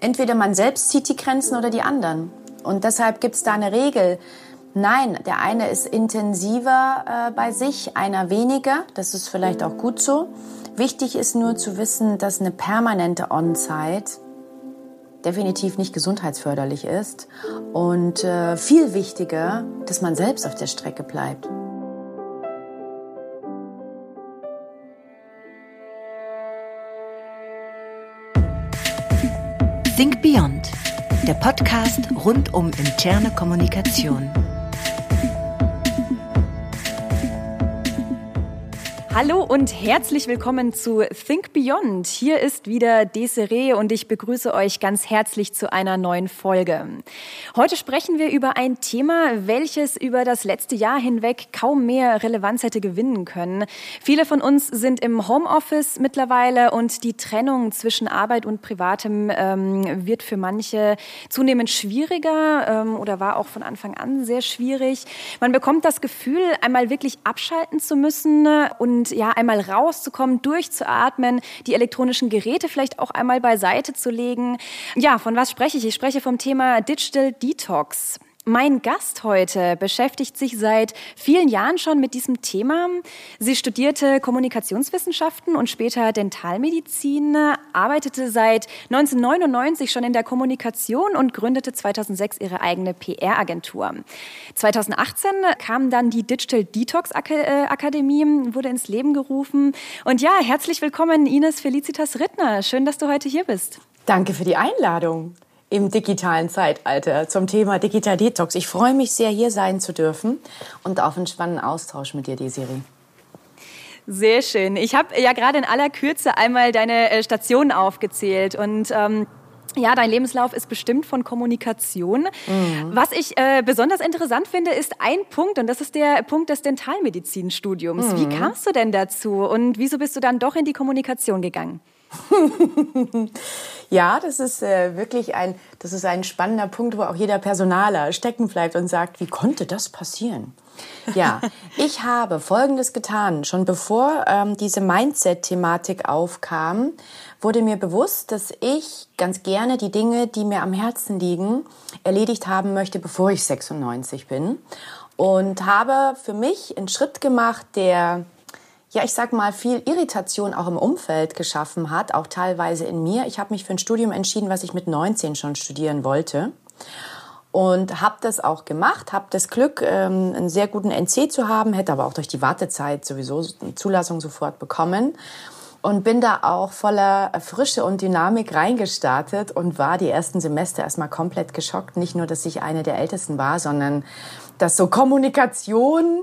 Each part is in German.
Entweder man selbst zieht die Grenzen oder die anderen. Und deshalb gibt es da eine Regel. Nein, der eine ist intensiver äh, bei sich, einer weniger. Das ist vielleicht auch gut so. Wichtig ist nur zu wissen, dass eine permanente On-Site definitiv nicht gesundheitsförderlich ist und äh, viel wichtiger, dass man selbst auf der Strecke bleibt. Think Beyond, der Podcast rund um interne Kommunikation. Hallo und herzlich willkommen zu Think Beyond. Hier ist wieder Desiree und ich begrüße euch ganz herzlich zu einer neuen Folge. Heute sprechen wir über ein Thema, welches über das letzte Jahr hinweg kaum mehr Relevanz hätte gewinnen können. Viele von uns sind im Homeoffice mittlerweile und die Trennung zwischen Arbeit und Privatem ähm, wird für manche zunehmend schwieriger ähm, oder war auch von Anfang an sehr schwierig. Man bekommt das Gefühl, einmal wirklich abschalten zu müssen und ja einmal rauszukommen, durchzuatmen, die elektronischen Geräte vielleicht auch einmal beiseite zu legen. Ja, von was spreche ich? Ich spreche vom Thema Digital Detox. Mein Gast heute beschäftigt sich seit vielen Jahren schon mit diesem Thema. Sie studierte Kommunikationswissenschaften und später Dentalmedizin, arbeitete seit 1999 schon in der Kommunikation und gründete 2006 ihre eigene PR-Agentur. 2018 kam dann die Digital Detox äh, Akademie, wurde ins Leben gerufen. Und ja, herzlich willkommen Ines Felicitas Rittner. Schön, dass du heute hier bist. Danke für die Einladung im digitalen Zeitalter zum Thema Digital Detox. Ich freue mich sehr, hier sein zu dürfen und auf einen spannenden Austausch mit dir, Desiree. Sehr schön. Ich habe ja gerade in aller Kürze einmal deine äh, Stationen aufgezählt und ähm, ja, dein Lebenslauf ist bestimmt von Kommunikation. Mhm. Was ich äh, besonders interessant finde, ist ein Punkt und das ist der Punkt des Dentalmedizinstudiums. Mhm. Wie kamst du denn dazu und wieso bist du dann doch in die Kommunikation gegangen? ja, das ist äh, wirklich ein, das ist ein spannender Punkt, wo auch jeder Personaler stecken bleibt und sagt, wie konnte das passieren? Ja, ich habe Folgendes getan. Schon bevor ähm, diese Mindset-Thematik aufkam, wurde mir bewusst, dass ich ganz gerne die Dinge, die mir am Herzen liegen, erledigt haben möchte, bevor ich 96 bin. Und habe für mich einen Schritt gemacht, der ja, ich sag mal, viel Irritation auch im Umfeld geschaffen hat, auch teilweise in mir. Ich habe mich für ein Studium entschieden, was ich mit 19 schon studieren wollte. Und habe das auch gemacht, habe das Glück, ähm, einen sehr guten NC zu haben, hätte aber auch durch die Wartezeit sowieso eine Zulassung sofort bekommen. Und bin da auch voller Frische und Dynamik reingestartet und war die ersten Semester erstmal komplett geschockt. Nicht nur, dass ich eine der Ältesten war, sondern dass so Kommunikation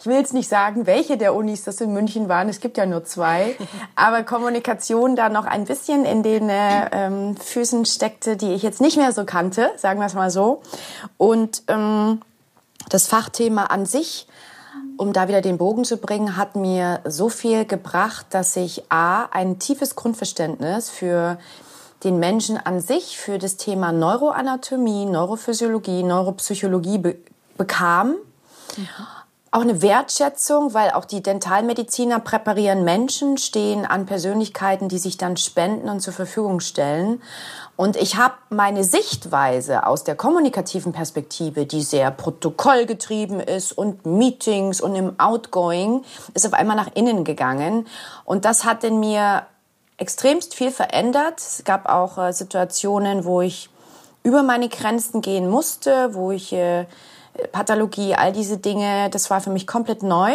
ich will jetzt nicht sagen, welche der Unis das in München waren, es gibt ja nur zwei, aber Kommunikation da noch ein bisschen in den äh, ähm, Füßen steckte, die ich jetzt nicht mehr so kannte, sagen wir es mal so. Und ähm, das Fachthema an sich, um da wieder den Bogen zu bringen, hat mir so viel gebracht, dass ich A, ein tiefes Grundverständnis für den Menschen an sich, für das Thema Neuroanatomie, Neurophysiologie, Neuropsychologie be bekam. Mhm auch eine Wertschätzung, weil auch die Dentalmediziner präparieren Menschen, stehen an Persönlichkeiten, die sich dann spenden und zur Verfügung stellen. Und ich habe meine Sichtweise aus der kommunikativen Perspektive, die sehr protokollgetrieben ist und Meetings und im Outgoing, ist auf einmal nach innen gegangen. Und das hat in mir extremst viel verändert. Es gab auch äh, Situationen, wo ich über meine Grenzen gehen musste, wo ich äh, Pathologie, all diese Dinge, das war für mich komplett neu.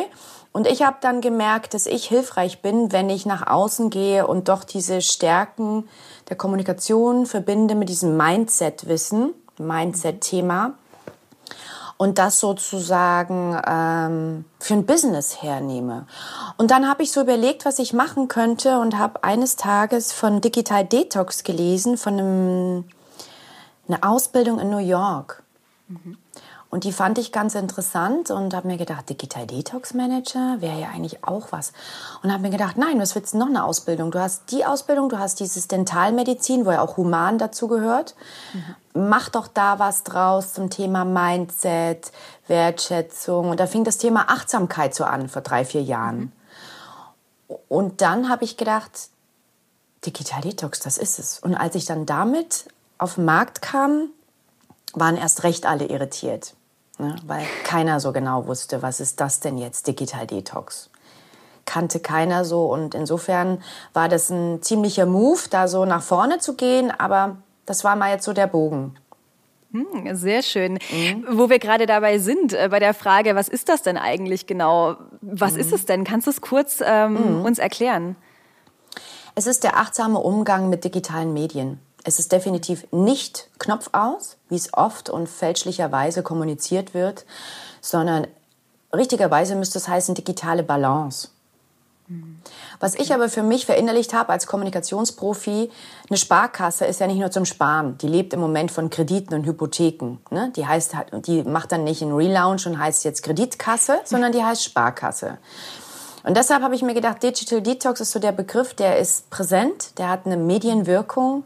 Und ich habe dann gemerkt, dass ich hilfreich bin, wenn ich nach außen gehe und doch diese Stärken der Kommunikation verbinde mit diesem Mindset-Wissen, Mindset-Thema. und das sozusagen ähm, für ein Business hernehme. Und dann habe ich so überlegt, was ich machen könnte und habe eines Tages von Digital Detox gelesen, von einer Ausbildung in New York. Mhm. Und die fand ich ganz interessant und habe mir gedacht, Digital Detox Manager wäre ja eigentlich auch was. Und habe mir gedacht, nein, was willst du noch eine Ausbildung? Du hast die Ausbildung, du hast dieses Dentalmedizin, wo ja auch Human dazu gehört. Mhm. Mach doch da was draus zum Thema Mindset, Wertschätzung. Und da fing das Thema Achtsamkeit so an vor drei, vier Jahren. Mhm. Und dann habe ich gedacht, Digital Detox, das ist es. Und als ich dann damit auf den Markt kam, waren erst recht alle irritiert ne? weil keiner so genau wusste, was ist das denn jetzt, Digital Detox. Kannte keiner so und insofern war das ein ziemlicher Move, da so nach vorne zu gehen, aber das war mal jetzt so der Bogen. Hm, sehr schön. Mhm. Wo wir gerade dabei sind, äh, bei der Frage, was ist das denn eigentlich genau? Was mhm. ist es denn? Kannst du es kurz ähm, mhm. uns erklären? Es ist der achtsame Umgang mit digitalen Medien. Es ist definitiv nicht Knopf aus, wie es oft und fälschlicherweise kommuniziert wird, sondern richtigerweise müsste es heißen digitale Balance. Was ich aber für mich verinnerlicht habe als Kommunikationsprofi, eine Sparkasse ist ja nicht nur zum Sparen. Die lebt im Moment von Krediten und Hypotheken. Ne? Die heißt, die macht dann nicht einen Relaunch und heißt jetzt Kreditkasse, sondern die heißt Sparkasse. Und deshalb habe ich mir gedacht, Digital Detox ist so der Begriff, der ist präsent, der hat eine Medienwirkung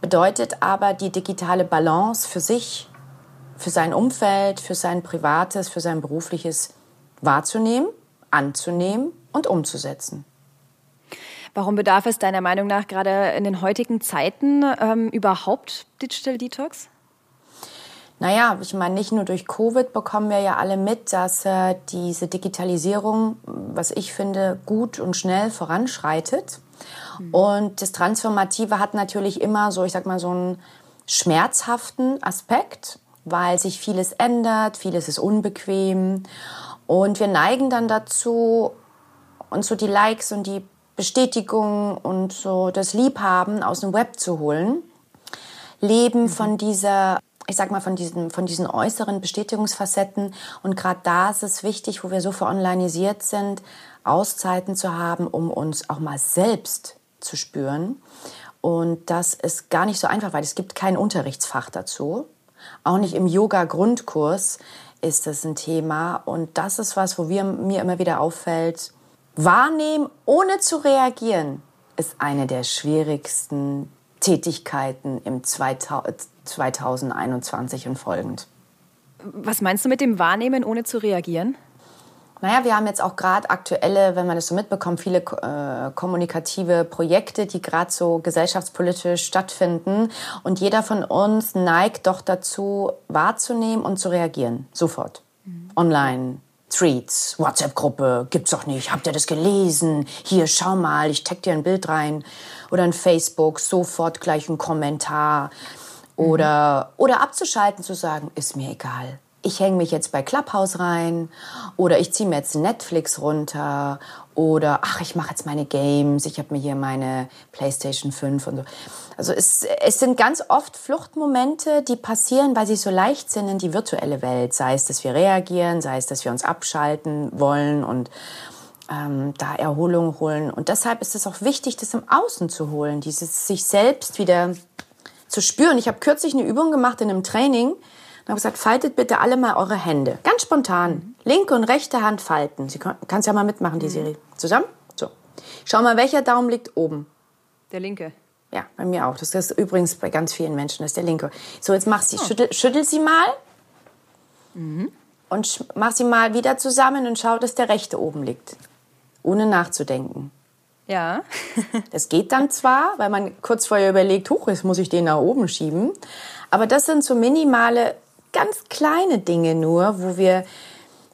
bedeutet aber die digitale Balance für sich, für sein Umfeld, für sein privates, für sein berufliches wahrzunehmen, anzunehmen und umzusetzen. Warum bedarf es deiner Meinung nach gerade in den heutigen Zeiten ähm, überhaupt Digital Detox? Naja, ich meine, nicht nur durch Covid bekommen wir ja alle mit, dass äh, diese Digitalisierung, was ich finde, gut und schnell voranschreitet. Mhm. Und das Transformative hat natürlich immer so, ich sag mal, so einen schmerzhaften Aspekt, weil sich vieles ändert, vieles ist unbequem. Und wir neigen dann dazu, uns so die Likes und die Bestätigung und so das Liebhaben aus dem Web zu holen. Leben mhm. von dieser ich sag mal, von diesen, von diesen äußeren Bestätigungsfacetten. Und gerade da ist es wichtig, wo wir so veronlinisiert sind, Auszeiten zu haben, um uns auch mal selbst zu spüren. Und das ist gar nicht so einfach, weil es gibt kein Unterrichtsfach dazu. Auch nicht im Yoga-Grundkurs ist das ein Thema. Und das ist was, wo wir, mir immer wieder auffällt. Wahrnehmen, ohne zu reagieren, ist eine der schwierigsten Tätigkeiten im 2021 und folgend. Was meinst du mit dem Wahrnehmen, ohne zu reagieren? Naja, wir haben jetzt auch gerade aktuelle, wenn man das so mitbekommt, viele äh, kommunikative Projekte, die gerade so gesellschaftspolitisch stattfinden. Und jeder von uns neigt doch dazu, wahrzunehmen und zu reagieren. Sofort. Mhm. Online. Tweets, WhatsApp-Gruppe, gibt's doch nicht. Habt ihr das gelesen? Hier, schau mal, ich tag dir ein Bild rein. Oder ein Facebook, sofort gleich ein Kommentar. Oder, mhm. oder abzuschalten, zu sagen, ist mir egal ich hänge mich jetzt bei Clubhouse rein oder ich ziehe mir jetzt Netflix runter oder ach, ich mache jetzt meine Games, ich habe mir hier meine PlayStation 5 und so. Also es, es sind ganz oft Fluchtmomente, die passieren, weil sie so leicht sind in die virtuelle Welt. Sei es, dass wir reagieren, sei es, dass wir uns abschalten wollen und ähm, da Erholung holen. Und deshalb ist es auch wichtig, das im Außen zu holen, dieses sich selbst wieder zu spüren. Ich habe kürzlich eine Übung gemacht in einem Training, und habe gesagt, faltet bitte alle mal eure Hände. Ganz spontan. Mhm. Linke und rechte Hand falten. Sie kann, kannst ja mal mitmachen, die mhm. Serie. Zusammen? So. Schau mal, welcher Daumen liegt oben? Der linke. Ja, bei mir auch. Das ist übrigens bei ganz vielen Menschen, das ist der linke. So, jetzt mach sie, oh. schüttel, schüttel sie mal. Mhm. Und mach sie mal wieder zusammen und schau, dass der rechte oben liegt. Ohne nachzudenken. Ja. das geht dann zwar, weil man kurz vorher überlegt, huch, jetzt muss ich den nach oben schieben. Aber das sind so minimale ganz kleine Dinge nur, wo wir,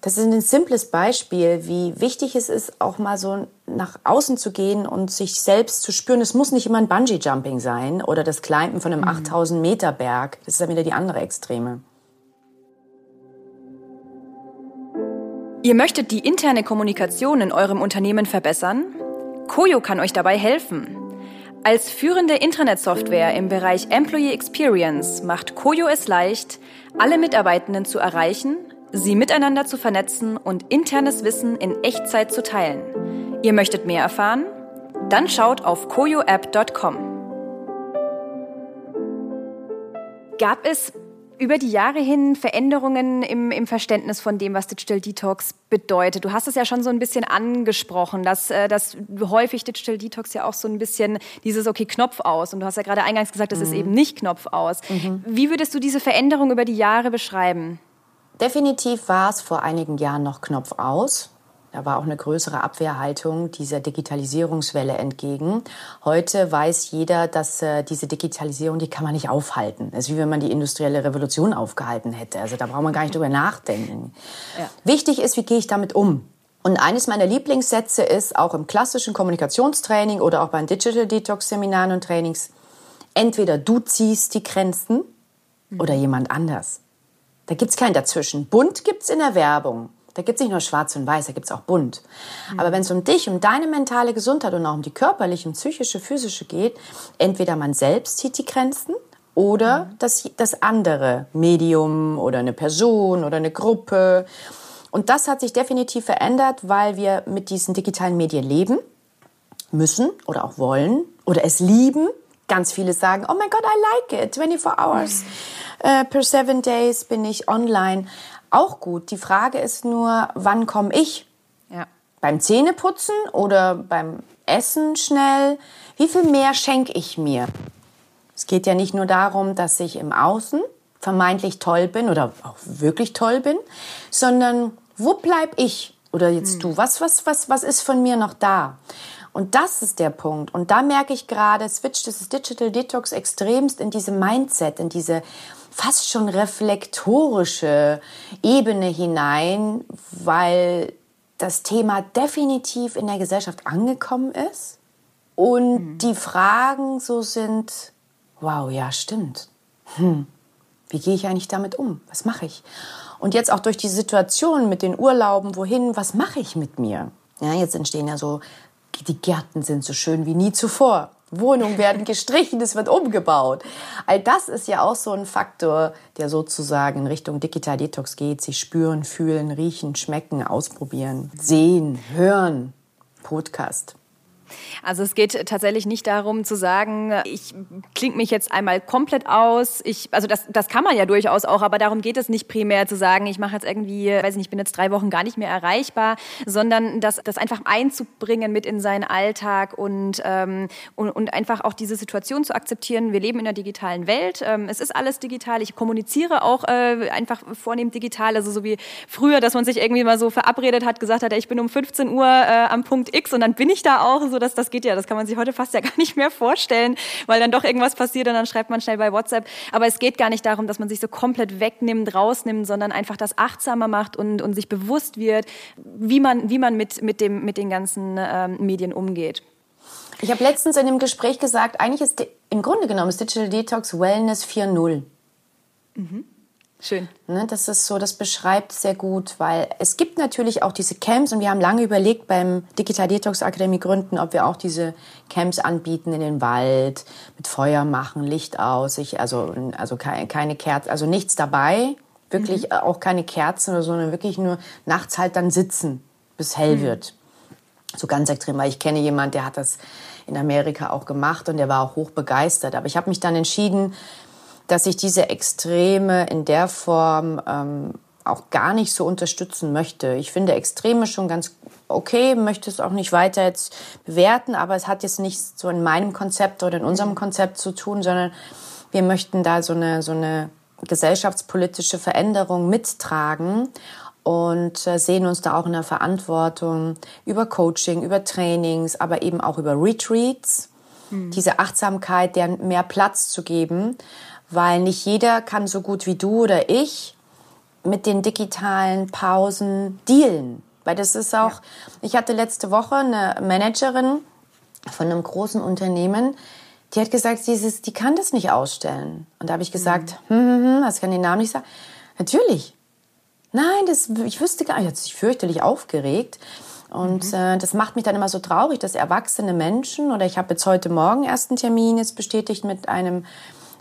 das ist ein simples Beispiel, wie wichtig es ist, auch mal so nach außen zu gehen und sich selbst zu spüren. Es muss nicht immer ein Bungee-Jumping sein oder das Climben von einem mhm. 8000 Meter Berg. Das ist dann wieder die andere Extreme. Ihr möchtet die interne Kommunikation in eurem Unternehmen verbessern? Koyo kann euch dabei helfen. Als führende Intranet-Software im Bereich Employee Experience macht Koyo es leicht, alle Mitarbeitenden zu erreichen, sie miteinander zu vernetzen und internes Wissen in Echtzeit zu teilen. Ihr möchtet mehr erfahren? Dann schaut auf koyoapp.com. Gab es über die Jahre hin Veränderungen im, im, Verständnis von dem, was Digital Detox bedeutet. Du hast es ja schon so ein bisschen angesprochen, dass, äh, dass häufig Digital Detox ja auch so ein bisschen dieses, okay, Knopf aus. Und du hast ja gerade eingangs gesagt, das mhm. ist eben nicht Knopf aus. Mhm. Wie würdest du diese Veränderung über die Jahre beschreiben? Definitiv war es vor einigen Jahren noch Knopf aus. Da war auch eine größere Abwehrhaltung dieser Digitalisierungswelle entgegen. Heute weiß jeder, dass äh, diese Digitalisierung, die kann man nicht aufhalten. Es ist wie wenn man die industrielle Revolution aufgehalten hätte. Also da braucht man gar nicht drüber nachdenken. Ja. Wichtig ist, wie gehe ich damit um? Und eines meiner Lieblingssätze ist auch im klassischen Kommunikationstraining oder auch bei Digital Detox Seminaren und Trainings, entweder du ziehst die Grenzen mhm. oder jemand anders. Da gibt's kein Dazwischen. Bunt gibt's in der Werbung. Da gibt es nicht nur schwarz und weiß, da gibt es auch bunt. Mhm. Aber wenn es um dich, um deine mentale Gesundheit und auch um die körperliche, um psychische, physische geht, entweder man selbst zieht die Grenzen oder mhm. das, das andere Medium oder eine Person oder eine Gruppe. Und das hat sich definitiv verändert, weil wir mit diesen digitalen Medien leben müssen oder auch wollen oder es lieben. Ganz viele sagen, oh mein Gott, I like it, 24 hours. Mhm. Uh, per seven days bin ich online auch gut. Die Frage ist nur, wann komme ich? Ja. Beim Zähneputzen oder beim Essen schnell? Wie viel mehr schenke ich mir? Es geht ja nicht nur darum, dass ich im Außen vermeintlich toll bin oder auch wirklich toll bin, sondern wo bleib ich? Oder jetzt hm. du, was, was, was, was ist von mir noch da? Und das ist der Punkt. Und da merke ich gerade, switcht das Digital Detox extremst in diese Mindset, in diese fast schon reflektorische Ebene hinein, weil das Thema definitiv in der Gesellschaft angekommen ist und mhm. die Fragen so sind, wow, ja, stimmt. Hm, wie gehe ich eigentlich damit um? Was mache ich? Und jetzt auch durch die Situation mit den Urlauben, wohin, was mache ich mit mir? Ja, jetzt entstehen ja so, die Gärten sind so schön wie nie zuvor. Wohnungen werden gestrichen, es wird umgebaut. All das ist ja auch so ein Faktor, der sozusagen in Richtung Digital Detox geht. Sie spüren, fühlen, riechen, schmecken, ausprobieren, sehen, hören. Podcast. Also es geht tatsächlich nicht darum zu sagen, ich klinge mich jetzt einmal komplett aus. Ich, also das, das kann man ja durchaus auch, aber darum geht es nicht primär zu sagen, ich mache jetzt irgendwie, weiß nicht, ich bin jetzt drei Wochen gar nicht mehr erreichbar, sondern das, das einfach einzubringen mit in seinen Alltag und, ähm, und, und einfach auch diese Situation zu akzeptieren. Wir leben in einer digitalen Welt. Ähm, es ist alles digital. Ich kommuniziere auch äh, einfach vornehmend digital. Also so wie früher, dass man sich irgendwie mal so verabredet hat, gesagt hat, ich bin um 15 Uhr äh, am Punkt X und dann bin ich da auch, so dass das geht ja, das kann man sich heute fast ja gar nicht mehr vorstellen, weil dann doch irgendwas passiert und dann schreibt man schnell bei WhatsApp. Aber es geht gar nicht darum, dass man sich so komplett wegnimmt, rausnimmt, sondern einfach das achtsamer macht und, und sich bewusst wird, wie man, wie man mit, mit, dem, mit den ganzen ähm, Medien umgeht. Ich habe letztens in einem Gespräch gesagt, eigentlich ist im Grunde genommen ist Digital Detox Wellness 4.0. Mhm. Schön. Ne, das ist so, das beschreibt sehr gut, weil es gibt natürlich auch diese Camps und wir haben lange überlegt beim Digital Detox Akademie gründen, ob wir auch diese Camps anbieten in den Wald, mit Feuer machen, Licht aus, ich, also, also keine, keine Kerzen, also nichts dabei, wirklich mhm. auch keine Kerzen oder so, sondern wirklich nur nachts halt dann sitzen, bis hell mhm. wird. So ganz extrem, weil ich kenne jemand, der hat das in Amerika auch gemacht und der war auch hoch begeistert. Aber ich habe mich dann entschieden, dass ich diese Extreme in der Form ähm, auch gar nicht so unterstützen möchte. Ich finde Extreme schon ganz okay, möchte es auch nicht weiter jetzt bewerten, aber es hat jetzt nichts so in meinem Konzept oder in unserem Konzept zu tun, sondern wir möchten da so eine, so eine gesellschaftspolitische Veränderung mittragen und äh, sehen uns da auch in der Verantwortung über Coaching, über Trainings, aber eben auch über Retreats, hm. diese Achtsamkeit, deren mehr Platz zu geben weil nicht jeder kann so gut wie du oder ich mit den digitalen Pausen dealen. Weil das ist auch, ja. ich hatte letzte Woche eine Managerin von einem großen Unternehmen, die hat gesagt, dieses, die kann das nicht ausstellen. Und da habe ich gesagt, mhm. hm, hm, hm, das kann den Namen nicht sagen. Natürlich. Nein, das, ich wüsste gar nicht, hat sich fürchterlich aufgeregt. Und mhm. äh, das macht mich dann immer so traurig, dass erwachsene Menschen, oder ich habe jetzt heute Morgen erst einen Termin jetzt bestätigt mit einem,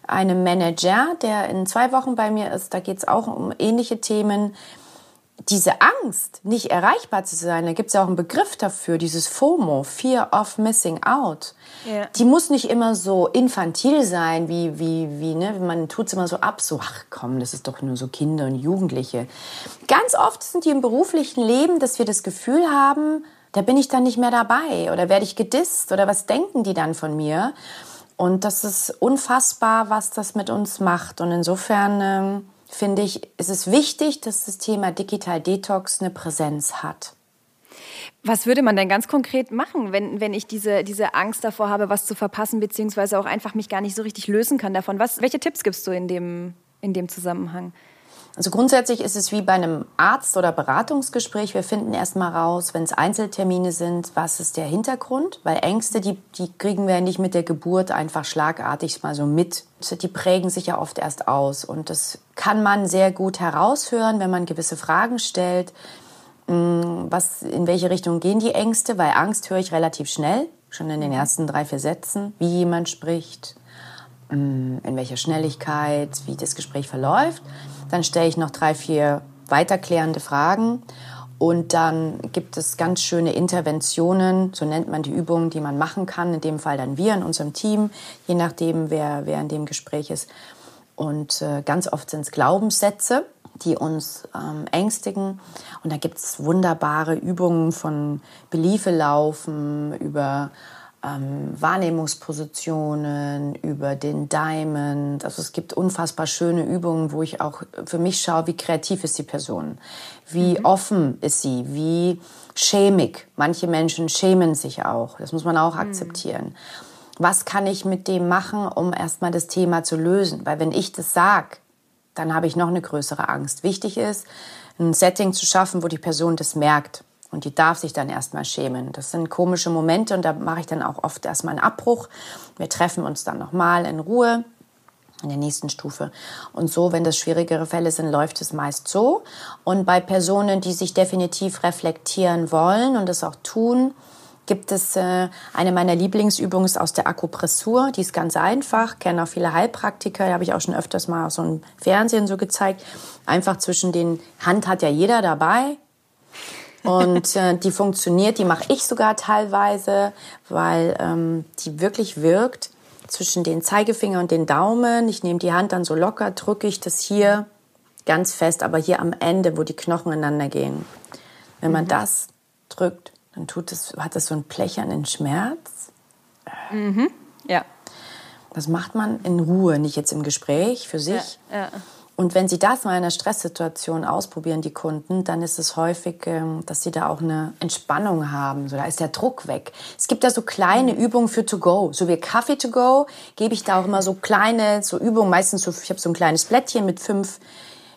einem Manager, der in zwei Wochen bei mir ist. Da geht es auch um ähnliche Themen. Diese Angst, nicht erreichbar zu sein, da gibt es ja auch einen Begriff dafür, dieses FOMO, Fear of Missing Out. Ja. Die muss nicht immer so infantil sein, wie, wie, wie, ne? Man tut es immer so ab, so, ach komm, das ist doch nur so Kinder und Jugendliche. Ganz oft sind die im beruflichen Leben, dass wir das Gefühl haben, da bin ich dann nicht mehr dabei oder werde ich gedisst oder was denken die dann von mir? Und das ist unfassbar, was das mit uns macht. Und insofern ähm, finde ich, ist es wichtig, dass das Thema Digital Detox eine Präsenz hat. Was würde man denn ganz konkret machen, wenn, wenn ich diese, diese Angst davor habe, was zu verpassen, beziehungsweise auch einfach mich gar nicht so richtig lösen kann davon? Was, welche Tipps gibst du in dem, in dem Zusammenhang? Also grundsätzlich ist es wie bei einem Arzt- oder Beratungsgespräch. Wir finden erstmal raus, wenn es Einzeltermine sind, was ist der Hintergrund? Weil Ängste, die, die kriegen wir ja nicht mit der Geburt einfach schlagartig mal so mit. Die prägen sich ja oft erst aus. Und das kann man sehr gut heraushören, wenn man gewisse Fragen stellt. Mm, was, in welche Richtung gehen die Ängste? Weil Angst höre ich relativ schnell, schon in den ersten drei, vier Sätzen, wie jemand spricht, mm, in welcher Schnelligkeit, wie das Gespräch verläuft. Dann stelle ich noch drei, vier weiterklärende Fragen. Und dann gibt es ganz schöne Interventionen, so nennt man die Übungen, die man machen kann. In dem Fall dann wir in unserem Team, je nachdem, wer, wer in dem Gespräch ist. Und äh, ganz oft sind es Glaubenssätze die uns ähm, ängstigen. Und da gibt es wunderbare Übungen von Beliefe laufen, über ähm, Wahrnehmungspositionen, über den Diamond. Also es gibt unfassbar schöne Übungen, wo ich auch für mich schaue, wie kreativ ist die Person, wie mhm. offen ist sie, wie schämig. Manche Menschen schämen sich auch. Das muss man auch mhm. akzeptieren. Was kann ich mit dem machen, um erstmal das Thema zu lösen? Weil wenn ich das sage, dann habe ich noch eine größere Angst. Wichtig ist, ein Setting zu schaffen, wo die Person das merkt. Und die darf sich dann erstmal schämen. Das sind komische Momente und da mache ich dann auch oft erstmal einen Abbruch. Wir treffen uns dann nochmal in Ruhe in der nächsten Stufe. Und so, wenn das schwierigere Fälle sind, läuft es meist so. Und bei Personen, die sich definitiv reflektieren wollen und das auch tun, gibt es äh, eine meiner Lieblingsübungen aus der Akupressur. Die ist ganz einfach, kennen auch viele Heilpraktiker, habe ich auch schon öfters mal auf so einem Fernsehen so gezeigt. Einfach zwischen den, Hand hat ja jeder dabei. Und äh, die funktioniert, die mache ich sogar teilweise, weil ähm, die wirklich wirkt zwischen den Zeigefinger und den Daumen. Ich nehme die Hand dann so locker, drücke ich das hier ganz fest, aber hier am Ende, wo die Knochen ineinander gehen. Wenn man mhm. das drückt, dann tut es, hat es so einen plechernen Schmerz. Mhm. Ja. Das macht man in Ruhe, nicht jetzt im Gespräch für sich. Ja, ja. Und wenn Sie das mal in einer Stresssituation ausprobieren, die Kunden, dann ist es häufig, ähm, dass Sie da auch eine Entspannung haben. So, da ist der Druck weg. Es gibt da so kleine mhm. Übungen für To Go. So wie Kaffee To Go gebe ich da auch immer so kleine so Übungen. Meistens so, ich habe so ein kleines Blättchen mit fünf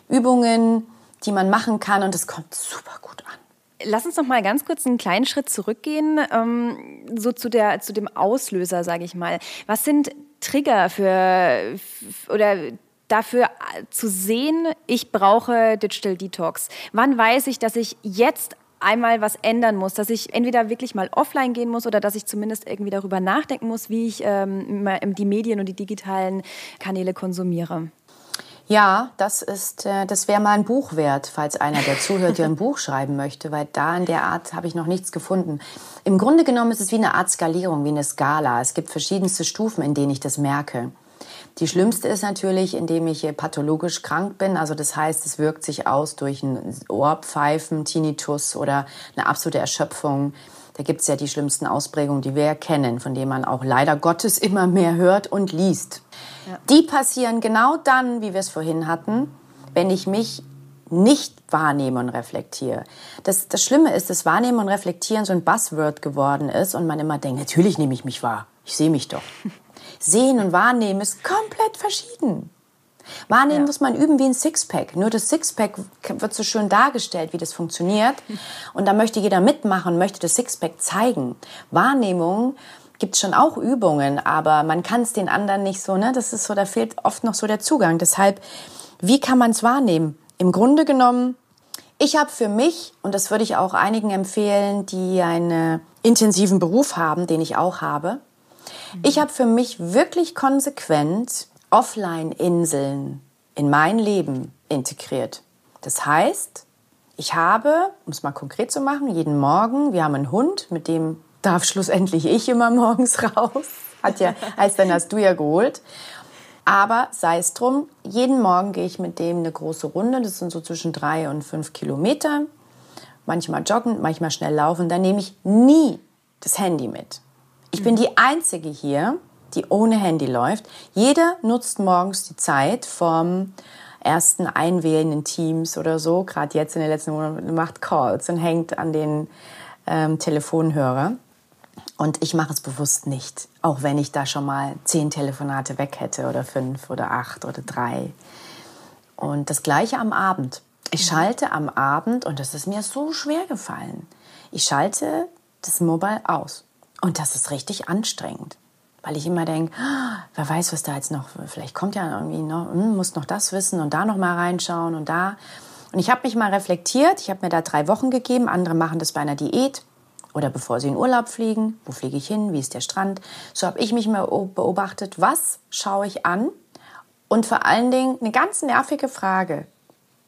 Übungen, die man machen kann und das kommt super gut an. Lass uns noch mal ganz kurz einen kleinen Schritt zurückgehen, ähm, so zu, der, zu dem Auslöser, sage ich mal. Was sind Trigger für oder dafür äh, zu sehen, ich brauche Digital Detox? Wann weiß ich, dass ich jetzt einmal was ändern muss, dass ich entweder wirklich mal offline gehen muss oder dass ich zumindest irgendwie darüber nachdenken muss, wie ich ähm, die Medien und die digitalen Kanäle konsumiere? Ja, das ist, äh, das wäre mal ein Buch wert, falls einer, der zuhört, ja ein Buch schreiben möchte, weil da in der Art habe ich noch nichts gefunden. Im Grunde genommen ist es wie eine Art Skalierung, wie eine Skala. Es gibt verschiedenste Stufen, in denen ich das merke. Die schlimmste ist natürlich, indem ich pathologisch krank bin. Also das heißt, es wirkt sich aus durch ein Ohrpfeifen, Tinnitus oder eine absolute Erschöpfung. Da gibt es ja die schlimmsten Ausprägungen, die wir kennen, von denen man auch leider Gottes immer mehr hört und liest. Ja. Die passieren genau dann, wie wir es vorhin hatten, wenn ich mich nicht wahrnehme und reflektiere. Das, das Schlimme ist, dass Wahrnehmen und Reflektieren so ein Buzzword geworden ist und man immer denkt, natürlich nehme ich mich wahr. Ich sehe mich doch. Sehen und Wahrnehmen ist komplett verschieden. Wahrnehmen ja. muss man üben wie ein Sixpack. Nur das Sixpack wird so schön dargestellt, wie das funktioniert. Und da möchte jeder mitmachen, möchte das Sixpack zeigen. Wahrnehmung gibt es schon auch Übungen, aber man kann es den anderen nicht so, ne? Das ist so, da fehlt oft noch so der Zugang. Deshalb, wie kann man es wahrnehmen? Im Grunde genommen Ich habe für mich, und das würde ich auch einigen empfehlen, die einen intensiven Beruf haben, den ich auch habe, ich habe für mich wirklich konsequent Offline-Inseln in mein Leben integriert. Das heißt, ich habe, um es mal konkret zu machen, jeden Morgen, wir haben einen Hund, mit dem darf schlussendlich ich immer morgens raus. Hat ja, heißt dann hast du ja geholt. Aber sei es drum, jeden Morgen gehe ich mit dem eine große Runde. Das sind so zwischen drei und fünf Kilometer. Manchmal joggen, manchmal schnell laufen. Da nehme ich nie das Handy mit. Ich bin die Einzige hier, die ohne Handy läuft. Jeder nutzt morgens die Zeit vom ersten Einwählen in Teams oder so, gerade jetzt in den letzten Monaten, macht Calls und hängt an den ähm, Telefonhörer. Und ich mache es bewusst nicht, auch wenn ich da schon mal zehn Telefonate weg hätte oder fünf oder acht oder drei. Und das gleiche am Abend. Ich schalte am Abend, und das ist mir so schwer gefallen, ich schalte das Mobile aus. Und das ist richtig anstrengend, weil ich immer denke, ah, wer weiß, was da jetzt noch, vielleicht kommt ja irgendwie noch, hm, muss noch das wissen und da noch mal reinschauen und da. Und ich habe mich mal reflektiert, ich habe mir da drei Wochen gegeben, andere machen das bei einer Diät oder bevor sie in Urlaub fliegen, wo fliege ich hin, wie ist der Strand. So habe ich mich mal beobachtet, was schaue ich an? Und vor allen Dingen eine ganz nervige Frage,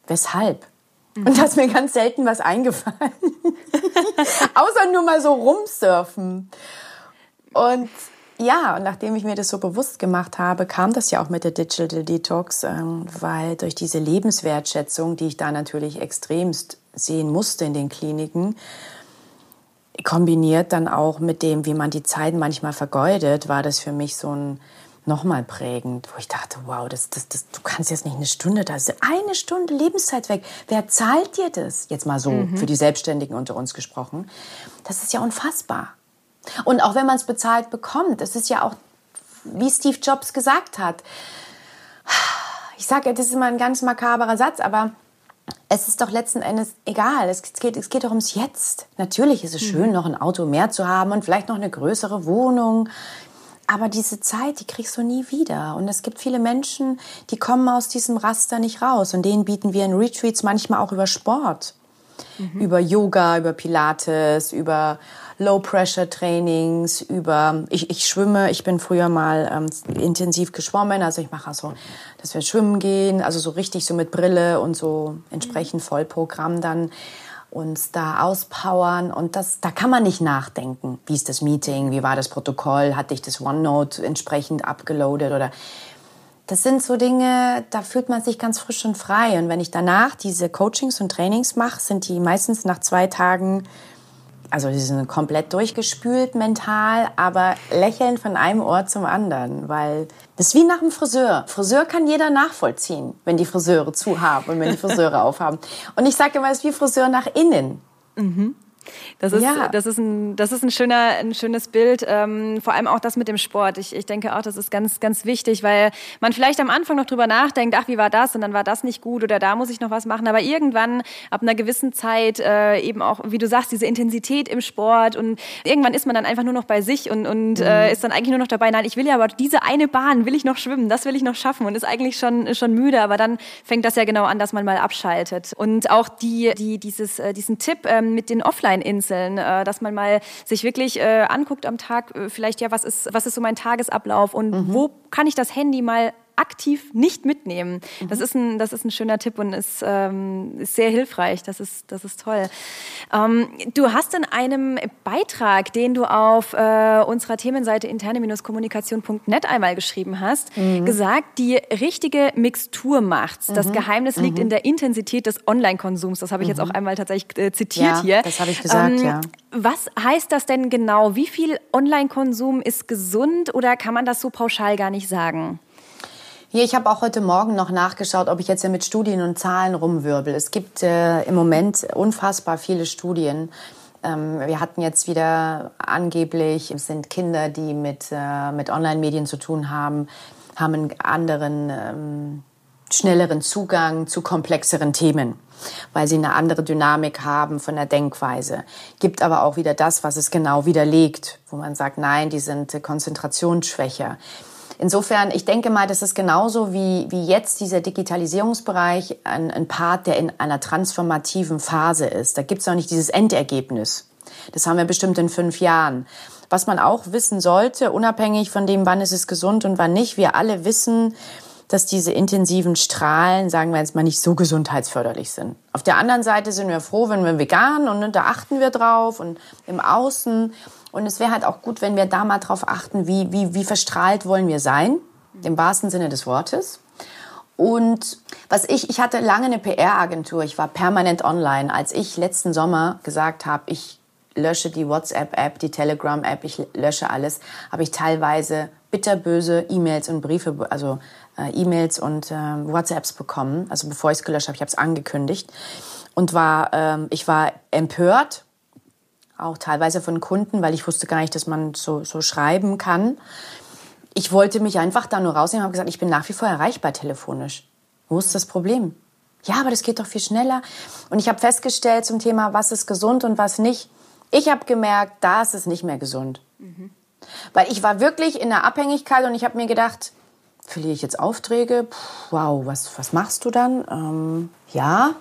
weshalb? Mhm. Und da ist mir ganz selten was eingefallen. Außer nur mal so rumsurfen. Und ja, und nachdem ich mir das so bewusst gemacht habe, kam das ja auch mit der Digital Detox, ähm, weil durch diese Lebenswertschätzung, die ich da natürlich extremst sehen musste in den Kliniken, kombiniert dann auch mit dem, wie man die Zeit manchmal vergeudet, war das für mich so ein nochmal prägend, wo ich dachte, wow, das, das, das, du kannst jetzt nicht eine Stunde da, eine Stunde Lebenszeit weg. Wer zahlt dir das? Jetzt mal so mhm. für die Selbstständigen unter uns gesprochen. Das ist ja unfassbar. Und auch wenn man es bezahlt bekommt, das ist ja auch, wie Steve Jobs gesagt hat. Ich sage, das ist immer ein ganz makaberer Satz, aber es ist doch letzten Endes egal. Es geht, es geht doch ums Jetzt. Natürlich ist es schön, mhm. noch ein Auto mehr zu haben und vielleicht noch eine größere Wohnung. Aber diese Zeit, die kriegst du nie wieder. Und es gibt viele Menschen, die kommen aus diesem Raster nicht raus. Und denen bieten wir in Retreats manchmal auch über Sport. Mhm. Über Yoga, über Pilates, über Low-Pressure-Trainings, über, ich, ich schwimme, ich bin früher mal ähm, intensiv geschwommen, also ich mache also, dass wir schwimmen gehen, also so richtig so mit Brille und so entsprechend Vollprogramm dann uns da auspowern und das, da kann man nicht nachdenken. Wie ist das Meeting? Wie war das Protokoll? Hatte ich das OneNote entsprechend abgeloadet oder das sind so Dinge, da fühlt man sich ganz frisch und frei. Und wenn ich danach diese Coachings und Trainings mache, sind die meistens nach zwei Tagen also sie sind komplett durchgespült mental, aber lächeln von einem Ohr zum anderen, weil das ist wie nach dem Friseur. Friseur kann jeder nachvollziehen, wenn die Friseure zu haben und wenn die Friseure aufhaben. Und ich sage immer, es ist wie Friseur nach innen. Mhm. Das ist, ja. das ist, ein, das ist ein, schöner, ein schönes Bild. Ähm, vor allem auch das mit dem Sport. Ich, ich denke auch, das ist ganz, ganz wichtig, weil man vielleicht am Anfang noch drüber nachdenkt, ach, wie war das? Und dann war das nicht gut oder da muss ich noch was machen. Aber irgendwann, ab einer gewissen Zeit, äh, eben auch, wie du sagst, diese Intensität im Sport und irgendwann ist man dann einfach nur noch bei sich und, und mhm. äh, ist dann eigentlich nur noch dabei, nein, ich will ja aber diese eine Bahn will ich noch schwimmen, das will ich noch schaffen und ist eigentlich schon, schon müde. Aber dann fängt das ja genau an, dass man mal abschaltet. Und auch die, die, dieses, äh, diesen Tipp ähm, mit den Offline-Inseln, Inseln, äh, dass man mal sich wirklich äh, anguckt am Tag, äh, vielleicht ja, was ist, was ist so mein Tagesablauf und mhm. wo kann ich das Handy mal aktiv nicht mitnehmen. Mhm. Das, ist ein, das ist ein schöner Tipp und ist, ähm, ist sehr hilfreich. Das ist, das ist toll. Ähm, du hast in einem Beitrag, den du auf äh, unserer Themenseite interne-kommunikation.net einmal geschrieben hast, mhm. gesagt, die richtige Mixtur macht's. Das mhm. Geheimnis liegt mhm. in der Intensität des Online-Konsums. Das habe ich jetzt auch mhm. einmal tatsächlich äh, zitiert ja, hier. Das habe ich gesagt, ähm, ja. Was heißt das denn genau? Wie viel Online-Konsum ist gesund oder kann man das so pauschal gar nicht sagen? Hier, ich habe auch heute Morgen noch nachgeschaut, ob ich jetzt ja mit Studien und Zahlen rumwirbel. Es gibt äh, im Moment unfassbar viele Studien. Ähm, wir hatten jetzt wieder angeblich, es sind Kinder, die mit, äh, mit Online-Medien zu tun haben, haben einen anderen, ähm, schnelleren Zugang zu komplexeren Themen, weil sie eine andere Dynamik haben von der Denkweise. Gibt aber auch wieder das, was es genau widerlegt, wo man sagt, nein, die sind konzentrationsschwächer insofern, ich denke mal, das ist genauso wie, wie jetzt dieser Digitalisierungsbereich ein, ein Part, der in einer transformativen Phase ist. Da gibt es noch nicht dieses Endergebnis. Das haben wir bestimmt in fünf Jahren. Was man auch wissen sollte, unabhängig von dem, wann ist es gesund und wann nicht, wir alle wissen, dass diese intensiven Strahlen, sagen wir jetzt mal, nicht so gesundheitsförderlich sind. Auf der anderen Seite sind wir froh, wenn wir vegan und ne, da achten wir drauf und im Außen. Und es wäre halt auch gut, wenn wir da mal drauf achten, wie, wie, wie verstrahlt wollen wir sein, im wahrsten Sinne des Wortes. Und was ich, ich hatte lange eine PR-Agentur, ich war permanent online. Als ich letzten Sommer gesagt habe, ich lösche die WhatsApp-App, die Telegram-App, ich lösche alles, habe ich teilweise bitterböse E-Mails und Briefe, also äh, E-Mails und äh, WhatsApps bekommen. Also bevor ich es gelöscht habe, ich habe es angekündigt und war, ähm, ich war empört, auch teilweise von Kunden, weil ich wusste gar nicht, dass man so, so schreiben kann. Ich wollte mich einfach da nur rausnehmen und habe gesagt, ich bin nach wie vor erreichbar telefonisch. Wo ist das Problem? Ja, aber das geht doch viel schneller. Und ich habe festgestellt zum Thema, was ist gesund und was nicht. Ich habe gemerkt, da ist es nicht mehr gesund. Mhm. Weil ich war wirklich in der Abhängigkeit und ich habe mir gedacht, verliere ich jetzt Aufträge? Puh, wow, was, was machst du dann? Ähm, ja.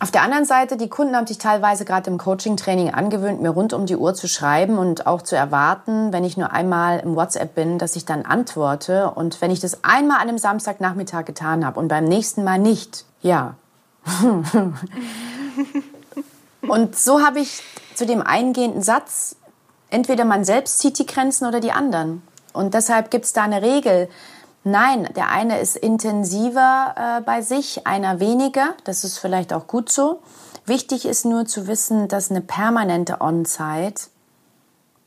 Auf der anderen Seite, die Kunden haben sich teilweise gerade im Coaching-Training angewöhnt, mir rund um die Uhr zu schreiben und auch zu erwarten, wenn ich nur einmal im WhatsApp bin, dass ich dann antworte. Und wenn ich das einmal an einem Samstagnachmittag getan habe und beim nächsten Mal nicht, ja. und so habe ich zu dem eingehenden Satz, entweder man selbst zieht die Grenzen oder die anderen. Und deshalb gibt es da eine Regel. Nein, der eine ist intensiver äh, bei sich, einer weniger. Das ist vielleicht auch gut so. Wichtig ist nur zu wissen, dass eine permanente On-Site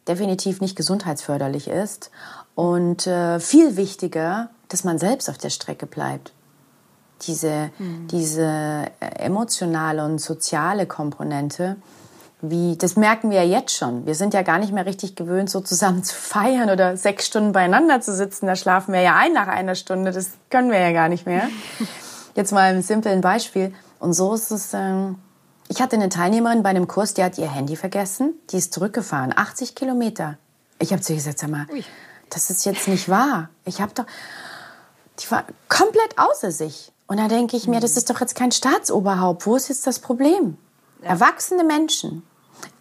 definitiv nicht gesundheitsförderlich ist. Und äh, viel wichtiger, dass man selbst auf der Strecke bleibt. Diese, mhm. diese äh, emotionale und soziale Komponente, wie, das merken wir ja jetzt schon. Wir sind ja gar nicht mehr richtig gewöhnt, so zusammen zu feiern oder sechs Stunden beieinander zu sitzen. Da schlafen wir ja ein nach einer Stunde. Das können wir ja gar nicht mehr. Jetzt mal ein simplen Beispiel. Und so ist es, ähm, ich hatte eine Teilnehmerin bei einem Kurs, die hat ihr Handy vergessen. Die ist zurückgefahren, 80 Kilometer. Ich habe zu ihr gesagt, sag mal, Ui. das ist jetzt nicht wahr. Ich habe doch, die war komplett außer sich. Und da denke ich mir, das ist doch jetzt kein Staatsoberhaupt. Wo ist jetzt das Problem? Ja. Erwachsene Menschen,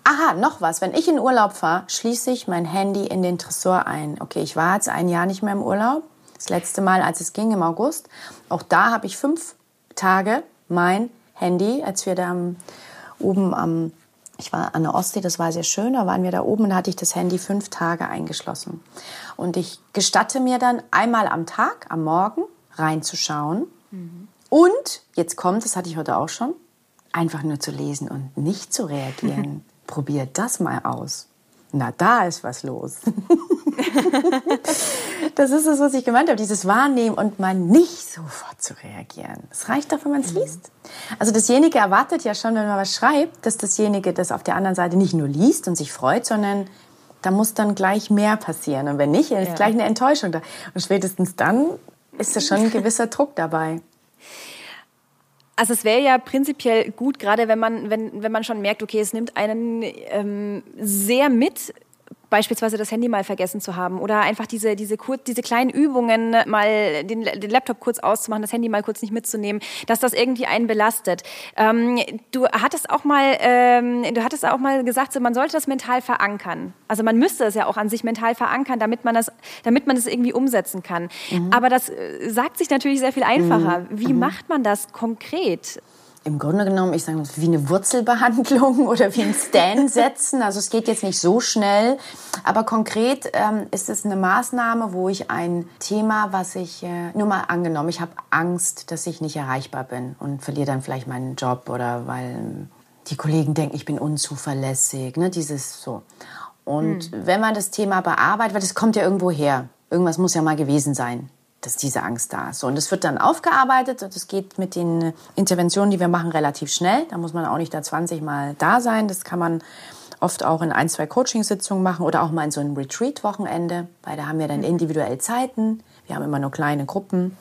Aha, noch was. Wenn ich in Urlaub fahre, schließe ich mein Handy in den Tresor ein. Okay, ich war jetzt ein Jahr nicht mehr im Urlaub. Das letzte Mal, als es ging, im August. Auch da habe ich fünf Tage mein Handy, als wir da oben am, ich war an der Ostsee, das war sehr schön, da waren wir da oben und hatte ich das Handy fünf Tage eingeschlossen. Und ich gestatte mir dann einmal am Tag, am Morgen, reinzuschauen. Mhm. Und, jetzt kommt, das hatte ich heute auch schon, einfach nur zu lesen und nicht zu reagieren. probiert das mal aus. Na, da ist was los. das ist es, was ich gemeint habe, dieses Wahrnehmen und mal nicht sofort zu reagieren. Es reicht doch, wenn man es mhm. liest. Also dasjenige erwartet ja schon, wenn man was schreibt, dass dasjenige das auf der anderen Seite nicht nur liest und sich freut, sondern da muss dann gleich mehr passieren. Und wenn nicht, ist ja. gleich eine Enttäuschung da. Und spätestens dann ist da schon ein gewisser Druck dabei. Also es wäre ja prinzipiell gut, gerade wenn man, wenn, wenn man schon merkt, okay, es nimmt einen ähm, sehr mit, beispielsweise das Handy mal vergessen zu haben oder einfach diese, diese, kurz, diese kleinen Übungen, mal den, den Laptop kurz auszumachen, das Handy mal kurz nicht mitzunehmen, dass das irgendwie einen belastet. Ähm, du hattest auch mal, ähm, du hattest auch mal gesagt, so, man sollte das mental verankern. Also man müsste es ja auch an sich mental verankern, damit man das, damit man das irgendwie umsetzen kann. Mhm. Aber das äh, sagt sich natürlich sehr viel einfacher. Mhm. Wie mhm. macht man das konkret? Im Grunde genommen, ich sage mal, wie eine Wurzelbehandlung oder wie ein Stand setzen. Also es geht jetzt nicht so schnell, aber konkret ähm, ist es eine Maßnahme, wo ich ein Thema, was ich, äh, nur mal angenommen, ich habe Angst, dass ich nicht erreichbar bin und verliere dann vielleicht meinen Job oder weil die Kollegen denken, ich bin unzuverlässig, ne, dieses so. Und hm. wenn man das Thema bearbeitet, weil das kommt ja irgendwo her, irgendwas muss ja mal gewesen sein dass diese Angst da ist. So, und das wird dann aufgearbeitet und es geht mit den Interventionen, die wir machen, relativ schnell. Da muss man auch nicht da 20 Mal da sein. Das kann man oft auch in ein, zwei Coachingsitzungen machen oder auch mal in so einem Retreat-Wochenende, weil da haben wir dann mhm. individuell Zeiten. Wir haben immer nur kleine Gruppen.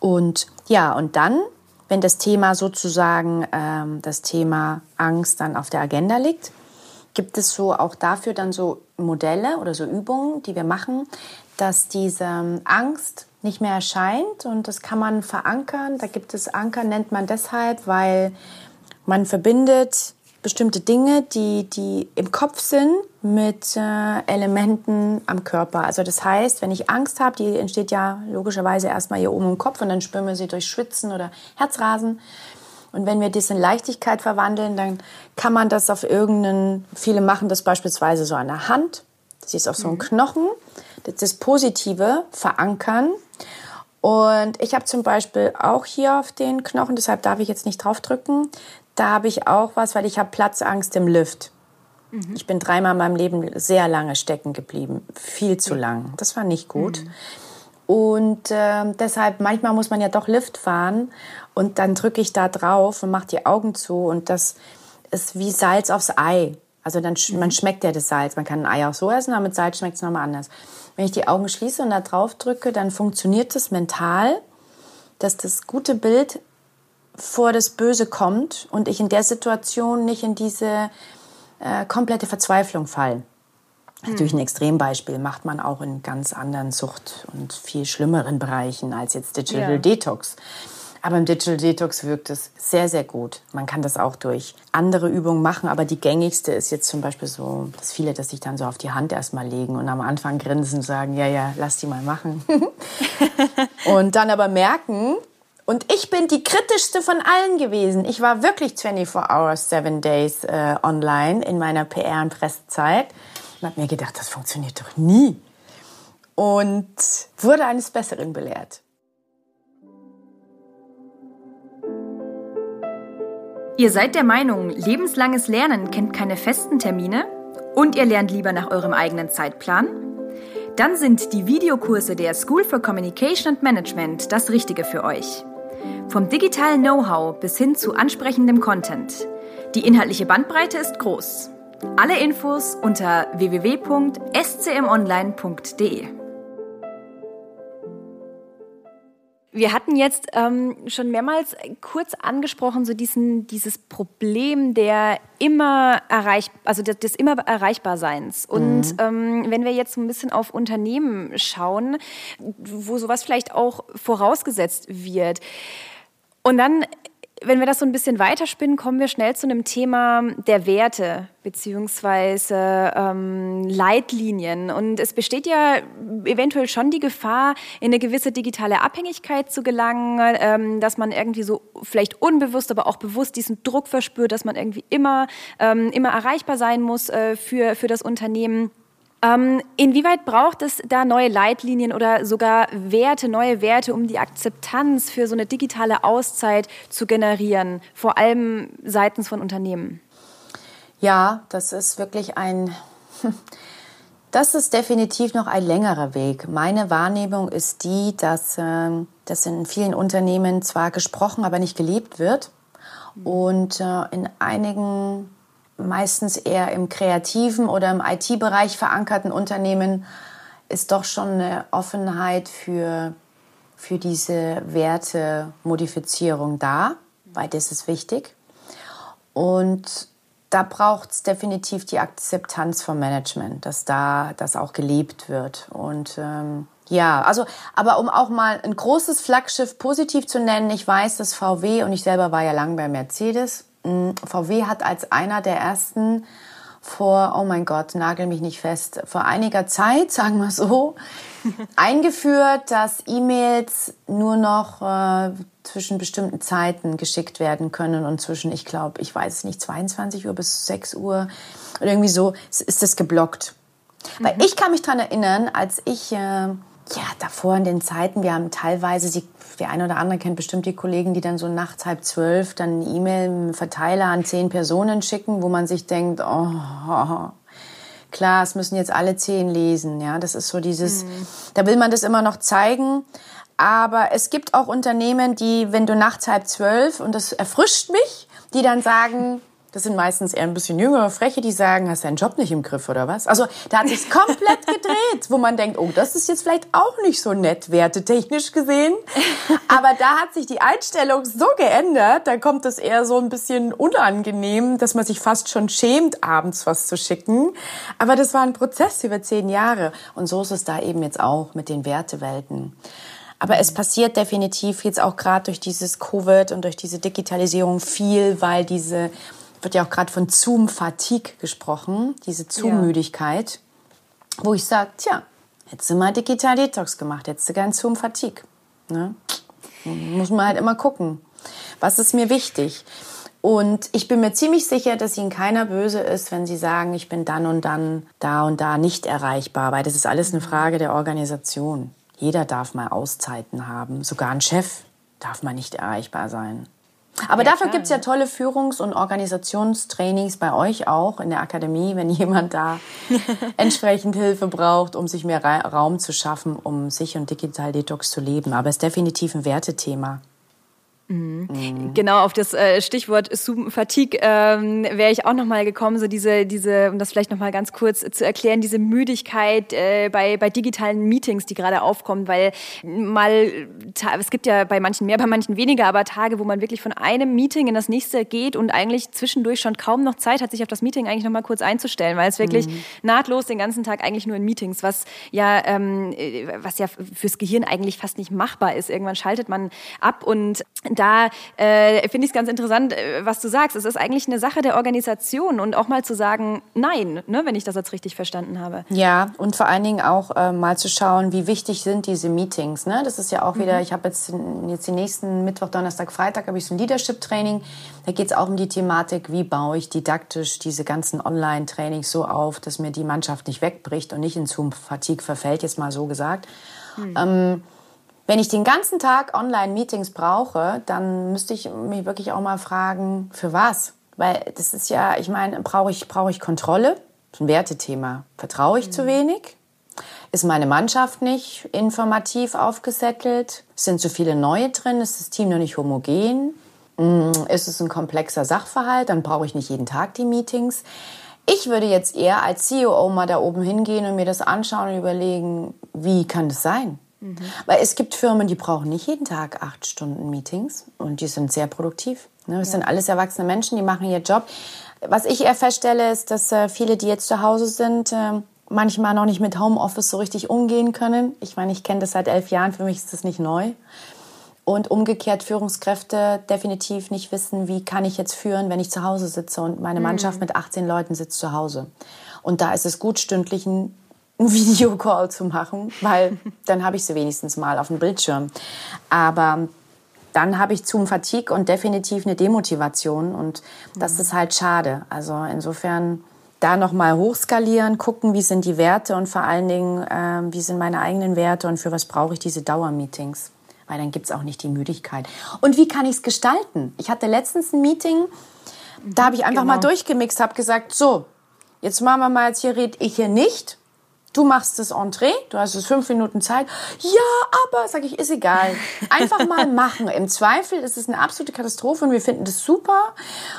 Und ja, und dann, wenn das Thema sozusagen, ähm, das Thema Angst dann auf der Agenda liegt, gibt es so auch dafür dann so Modelle oder so Übungen, die wir machen, dass diese ähm, Angst nicht mehr erscheint und das kann man verankern. Da gibt es Anker, nennt man deshalb, weil man verbindet bestimmte Dinge, die, die im Kopf sind, mit äh, Elementen am Körper. Also das heißt, wenn ich Angst habe, die entsteht ja logischerweise erstmal hier oben im Kopf und dann spüren wir sie durch Schwitzen oder Herzrasen. Und wenn wir das in Leichtigkeit verwandeln, dann kann man das auf irgendeinen, viele machen das beispielsweise so an der Hand, das ist auf so einem mhm. Knochen, das Positive verankern. Und ich habe zum Beispiel auch hier auf den Knochen, deshalb darf ich jetzt nicht draufdrücken, da habe ich auch was, weil ich habe Platzangst im Lift. Mhm. Ich bin dreimal in meinem Leben sehr lange stecken geblieben, viel zu lang. Das war nicht gut. Mhm. Und äh, deshalb, manchmal muss man ja doch Lift fahren und dann drücke ich da drauf und mache die Augen zu und das ist wie Salz aufs Ei. Also dann mhm. man schmeckt ja das Salz. Man kann ein Ei auch so essen, aber mit Salz schmeckt es nochmal anders. Wenn ich die Augen schließe und da drauf drücke, dann funktioniert es mental, dass das gute Bild vor das Böse kommt und ich in der Situation nicht in diese äh, komplette Verzweiflung fall. Hm. Natürlich ein Extrembeispiel macht man auch in ganz anderen Sucht- und viel schlimmeren Bereichen als jetzt Digital ja. Detox. Aber im Digital Detox wirkt es sehr, sehr gut. Man kann das auch durch andere Übungen machen, aber die gängigste ist jetzt zum Beispiel so, dass viele das sich dann so auf die Hand erstmal legen und am Anfang grinsen und sagen, ja, ja, lass die mal machen. und dann aber merken, und ich bin die kritischste von allen gewesen. Ich war wirklich 24 Hours, 7 Days äh, online in meiner PR- und Pressezeit und habe mir gedacht, das funktioniert doch nie. Und wurde eines Besseren belehrt. Ihr seid der Meinung, lebenslanges Lernen kennt keine festen Termine und ihr lernt lieber nach eurem eigenen Zeitplan? Dann sind die Videokurse der School for Communication and Management das Richtige für euch. Vom digitalen Know-how bis hin zu ansprechendem Content. Die inhaltliche Bandbreite ist groß. Alle Infos unter www.scmonline.de. Wir hatten jetzt ähm, schon mehrmals kurz angesprochen, so diesen, dieses Problem der immer erreich, also des, des immer Erreichbarseins. Und mhm. ähm, wenn wir jetzt so ein bisschen auf Unternehmen schauen, wo sowas vielleicht auch vorausgesetzt wird, und dann wenn wir das so ein bisschen weiterspinnen, kommen wir schnell zu einem Thema der Werte beziehungsweise ähm, Leitlinien. Und es besteht ja eventuell schon die Gefahr, in eine gewisse digitale Abhängigkeit zu gelangen, ähm, dass man irgendwie so vielleicht unbewusst, aber auch bewusst diesen Druck verspürt, dass man irgendwie immer, ähm, immer erreichbar sein muss äh, für, für das Unternehmen. Ähm, inwieweit braucht es da neue Leitlinien oder sogar Werte, neue Werte, um die Akzeptanz für so eine digitale Auszeit zu generieren, vor allem seitens von Unternehmen? Ja, das ist wirklich ein, das ist definitiv noch ein längerer Weg. Meine Wahrnehmung ist die, dass äh, das in vielen Unternehmen zwar gesprochen, aber nicht gelebt wird. Und äh, in einigen meistens eher im kreativen oder im IT-Bereich verankerten Unternehmen ist doch schon eine Offenheit für, für diese Wertemodifizierung da, weil das ist wichtig. Und da braucht es definitiv die Akzeptanz vom Management, dass da das auch gelebt wird. Und ähm, ja, also, aber um auch mal ein großes Flaggschiff positiv zu nennen, ich weiß, dass VW und ich selber war ja lang bei Mercedes VW hat als einer der ersten vor, oh mein Gott, nagel mich nicht fest, vor einiger Zeit, sagen wir so, eingeführt, dass E-Mails nur noch äh, zwischen bestimmten Zeiten geschickt werden können und zwischen, ich glaube, ich weiß es nicht, 22 Uhr bis 6 Uhr oder irgendwie so ist das geblockt. Mhm. Weil ich kann mich dran erinnern, als ich äh, ja, davor in den Zeiten, wir haben teilweise, Sie, der eine oder andere kennt bestimmt die Kollegen, die dann so nachts halb zwölf dann eine E-Mail im Verteiler an zehn Personen schicken, wo man sich denkt, oh, klar, es müssen jetzt alle zehn lesen. Ja, das ist so dieses, mhm. da will man das immer noch zeigen. Aber es gibt auch Unternehmen, die, wenn du nachts halb zwölf, und das erfrischt mich, die dann sagen, Das sind meistens eher ein bisschen jüngere Freche, die sagen, hast deinen Job nicht im Griff oder was? Also da hat sich komplett gedreht, wo man denkt, oh, das ist jetzt vielleicht auch nicht so nett, wertetechnisch gesehen. Aber da hat sich die Einstellung so geändert, da kommt es eher so ein bisschen unangenehm, dass man sich fast schon schämt, abends was zu schicken. Aber das war ein Prozess über zehn Jahre. Und so ist es da eben jetzt auch mit den Wertewelten. Aber es passiert definitiv jetzt auch gerade durch dieses Covid und durch diese Digitalisierung viel, weil diese wird ja auch gerade von Zoom-Fatigue gesprochen, diese Zoom-Müdigkeit, ja. wo ich sage, tja, hättest du mal Digital Detox gemacht, hättest du gern Zoom-Fatigue. Ne? Muss man halt immer gucken. Was ist mir wichtig? Und ich bin mir ziemlich sicher, dass Ihnen keiner böse ist, wenn Sie sagen, ich bin dann und dann da und da nicht erreichbar, weil das ist alles eine Frage der Organisation. Jeder darf mal Auszeiten haben, sogar ein Chef darf mal nicht erreichbar sein. Aber ja, dafür gibt's ja tolle Führungs- und Organisationstrainings bei euch auch in der Akademie, wenn jemand da entsprechend Hilfe braucht, um sich mehr Raum zu schaffen, um sich und Digital Detox zu leben. Aber es ist definitiv ein Wertethema. Mhm. Genau, auf das äh, Stichwort Fatigue ähm, wäre ich auch nochmal gekommen, so diese, diese, um das vielleicht nochmal ganz kurz zu erklären, diese Müdigkeit äh, bei, bei digitalen Meetings, die gerade aufkommen, weil mal, es gibt ja bei manchen mehr, bei manchen weniger, aber Tage, wo man wirklich von einem Meeting in das nächste geht und eigentlich zwischendurch schon kaum noch Zeit hat, sich auf das Meeting eigentlich nochmal kurz einzustellen, weil es wirklich mhm. nahtlos den ganzen Tag eigentlich nur in Meetings, was ja, ähm, äh, was ja fürs Gehirn eigentlich fast nicht machbar ist. Irgendwann schaltet man ab und da äh, finde ich es ganz interessant, äh, was du sagst. Es ist eigentlich eine Sache der Organisation und auch mal zu sagen, nein, ne, wenn ich das jetzt richtig verstanden habe. Ja, und vor allen Dingen auch äh, mal zu schauen, wie wichtig sind diese Meetings. Ne? Das ist ja auch wieder, mhm. ich habe jetzt, jetzt die nächsten Mittwoch, Donnerstag, Freitag habe ich so ein Leadership-Training. Da geht es auch um die Thematik, wie baue ich didaktisch diese ganzen Online-Trainings so auf, dass mir die Mannschaft nicht wegbricht und nicht in Zoom-Fatigue verfällt, jetzt mal so gesagt. Mhm. Ähm, wenn ich den ganzen Tag Online-Meetings brauche, dann müsste ich mich wirklich auch mal fragen, für was? Weil das ist ja, ich meine, brauche ich, brauche ich Kontrolle? Das ist ein Wertethema. Vertraue ich mhm. zu wenig? Ist meine Mannschaft nicht informativ aufgesettelt? Sind zu viele neue drin? Ist das Team noch nicht homogen? Mm, ist es ein komplexer Sachverhalt? Dann brauche ich nicht jeden Tag die Meetings. Ich würde jetzt eher als CEO mal da oben hingehen und mir das anschauen und überlegen, wie kann das sein? Mhm. Weil es gibt Firmen, die brauchen nicht jeden Tag acht Stunden Meetings und die sind sehr produktiv. Ne? Das ja. sind alles erwachsene Menschen, die machen ihren Job. Was ich eher feststelle, ist, dass äh, viele, die jetzt zu Hause sind, äh, manchmal noch nicht mit Homeoffice so richtig umgehen können. Ich meine, ich kenne das seit elf Jahren, für mich ist das nicht neu. Und umgekehrt Führungskräfte definitiv nicht wissen, wie kann ich jetzt führen, wenn ich zu Hause sitze und meine mhm. Mannschaft mit 18 Leuten sitzt zu Hause. Und da ist es gut, stündlichen einen Videocall zu machen, weil dann habe ich sie wenigstens mal auf dem Bildschirm. Aber dann habe ich zum Fatigue und definitiv eine Demotivation und das mhm. ist halt schade. Also insofern da nochmal hochskalieren, gucken, wie sind die Werte und vor allen Dingen, äh, wie sind meine eigenen Werte und für was brauche ich diese Dauermeetings. Weil dann gibt es auch nicht die Müdigkeit. Und wie kann ich es gestalten? Ich hatte letztens ein Meeting, da habe ich einfach genau. mal durchgemixt, habe gesagt, so, jetzt machen wir mal, jetzt hier red ich hier nicht, Du machst das Entree, du hast es fünf Minuten Zeit. Ja, aber, sag ich, ist egal. Einfach mal machen. Im Zweifel ist es eine absolute Katastrophe und wir finden das super.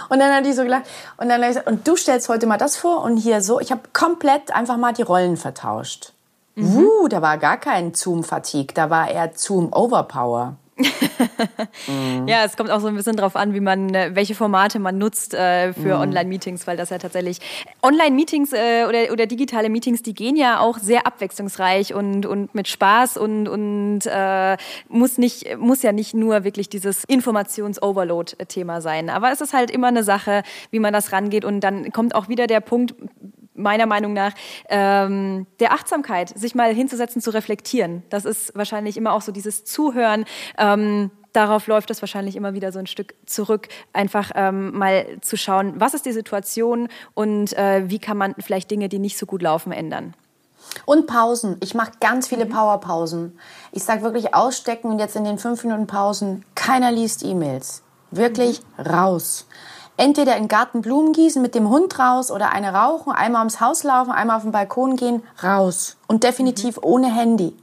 Und dann hat die so gelacht. Und dann hat gesagt, und du stellst heute mal das vor und hier so. Ich habe komplett einfach mal die Rollen vertauscht. Mhm. Uh, da war gar kein Zoom-Fatigue, da war eher Zoom-Overpower mhm. Ja, es kommt auch so ein bisschen drauf an, wie man, äh, welche Formate man nutzt äh, für mhm. Online-Meetings, weil das ja tatsächlich Online-Meetings äh, oder, oder digitale Meetings, die gehen ja auch sehr abwechslungsreich und, und mit Spaß und, und äh, muss, nicht, muss ja nicht nur wirklich dieses Informations-Overload-Thema sein. Aber es ist halt immer eine Sache, wie man das rangeht und dann kommt auch wieder der Punkt, meiner Meinung nach, ähm, der Achtsamkeit, sich mal hinzusetzen, zu reflektieren. Das ist wahrscheinlich immer auch so dieses Zuhören. Ähm, darauf läuft es wahrscheinlich immer wieder so ein Stück zurück, einfach ähm, mal zu schauen, was ist die Situation und äh, wie kann man vielleicht Dinge, die nicht so gut laufen, ändern. Und Pausen. Ich mache ganz viele mhm. Powerpausen. Ich sage wirklich ausstecken und jetzt in den fünf Minuten Pausen, keiner liest E-Mails. Wirklich mhm. raus entweder in den Garten Blumen gießen, mit dem Hund raus oder eine rauchen, einmal ums Haus laufen, einmal auf den Balkon gehen, raus. Und definitiv mhm. ohne Handy.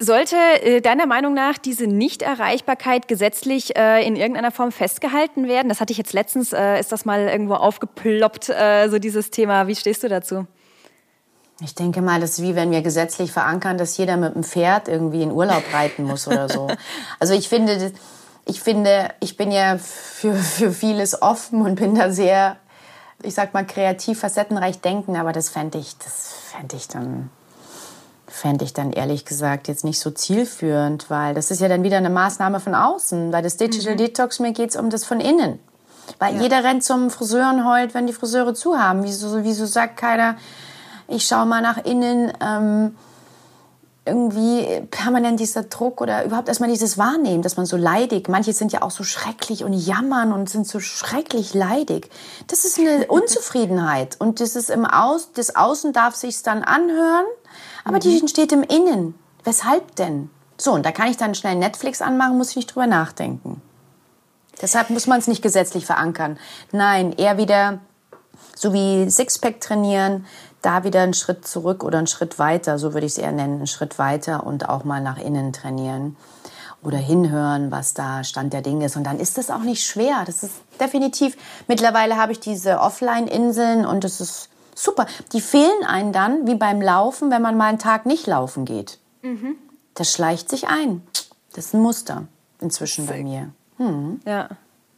Sollte äh, deiner Meinung nach diese Nichterreichbarkeit gesetzlich äh, in irgendeiner Form festgehalten werden? Das hatte ich jetzt letztens, äh, ist das mal irgendwo aufgeploppt, äh, so dieses Thema. Wie stehst du dazu? Ich denke mal, das ist wie wenn wir gesetzlich verankern, dass jeder mit dem Pferd irgendwie in Urlaub reiten muss oder so. Also ich finde, ich finde, ich bin ja für, für vieles offen und bin da sehr, ich sag mal, kreativ, facettenreich denken, aber das fände ich, das fände ich dann fände ich dann ehrlich gesagt jetzt nicht so zielführend, weil das ist ja dann wieder eine Maßnahme von außen. Bei das Digital mhm. Detox, mir geht es um das von innen. Weil ja. jeder rennt zum Friseur und heult, wenn die Friseure zu haben. Wieso, wieso sagt keiner, ich schaue mal nach innen, ähm, irgendwie permanent dieser Druck oder überhaupt erstmal dieses Wahrnehmen, dass man so leidig, manche sind ja auch so schrecklich und jammern und sind so schrecklich leidig. Das ist eine Unzufriedenheit und das ist im Aus, das Außen darf sich's dann anhören aber mhm. die entsteht im Innen. Weshalb denn? So, und da kann ich dann schnell Netflix anmachen, muss ich nicht drüber nachdenken. Deshalb muss man es nicht gesetzlich verankern. Nein, eher wieder so wie Sixpack trainieren, da wieder einen Schritt zurück oder einen Schritt weiter, so würde ich es eher nennen, einen Schritt weiter und auch mal nach innen trainieren oder hinhören, was da Stand der Dinge ist. Und dann ist das auch nicht schwer. Das ist definitiv, mittlerweile habe ich diese Offline-Inseln und es ist Super. Die fehlen einem dann, wie beim Laufen, wenn man mal einen Tag nicht laufen geht. Mhm. Das schleicht sich ein. Das ist ein Muster inzwischen Sick. bei mir. Hm. Ja.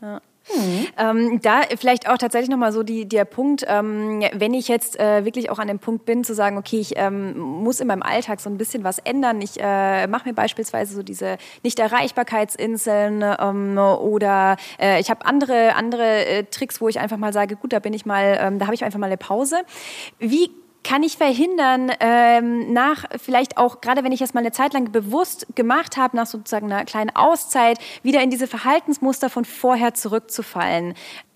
ja. Mhm. Ähm, da vielleicht auch tatsächlich nochmal so die, der Punkt, ähm, wenn ich jetzt äh, wirklich auch an dem Punkt bin, zu sagen, okay, ich ähm, muss in meinem Alltag so ein bisschen was ändern. Ich äh, mache mir beispielsweise so diese Nicht-Erreichbarkeitsinseln ähm, oder äh, ich habe andere, andere äh, Tricks, wo ich einfach mal sage, gut, da bin ich mal, ähm, da habe ich einfach mal eine Pause. Wie kann ich verhindern, ähm, nach vielleicht auch, gerade wenn ich das mal eine Zeit lang bewusst gemacht habe, nach sozusagen einer kleinen Auszeit, wieder in diese Verhaltensmuster von vorher zurückzufallen?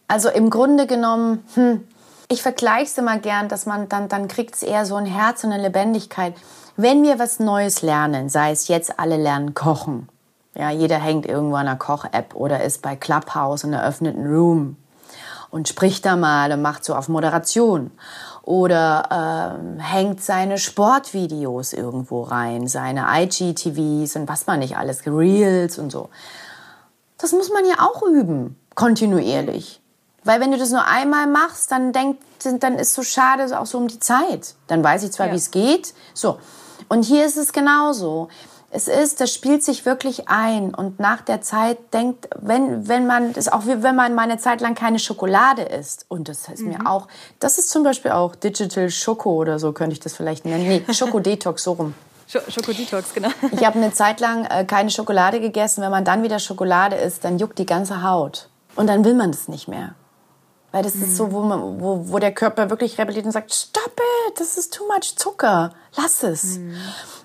Also im Grunde genommen, hm, ich vergleiche es immer gern, dass man dann, dann kriegt es eher so ein Herz und eine Lebendigkeit. Wenn wir was Neues lernen, sei es jetzt alle lernen kochen, ja, jeder hängt irgendwo an einer Koch-App oder ist bei Clubhouse in einer öffneten Room und spricht da mal und macht so auf Moderation oder ähm, hängt seine Sportvideos irgendwo rein, seine IGTVs und was man nicht alles, Reels und so. Das muss man ja auch üben, kontinuierlich. Weil wenn du das nur einmal machst, dann denkt, dann ist so schade auch so um die Zeit. Dann weiß ich zwar, ja. wie es geht. So. Und hier ist es genauso es ist, das spielt sich wirklich ein und nach der Zeit denkt, wenn, wenn man, das ist auch wie wenn man mal eine Zeit lang keine Schokolade isst und das ist mhm. mir auch, das ist zum Beispiel auch Digital Schoko oder so könnte ich das vielleicht nennen. Nee, Schokodetox, so rum. Schokodetox, genau. Ich habe eine Zeit lang äh, keine Schokolade gegessen. Wenn man dann wieder Schokolade isst, dann juckt die ganze Haut. Und dann will man das nicht mehr. Weil das mhm. ist so, wo, man, wo, wo der Körper wirklich rebelliert und sagt, stop it, das ist too much Zucker, lass es. Mhm.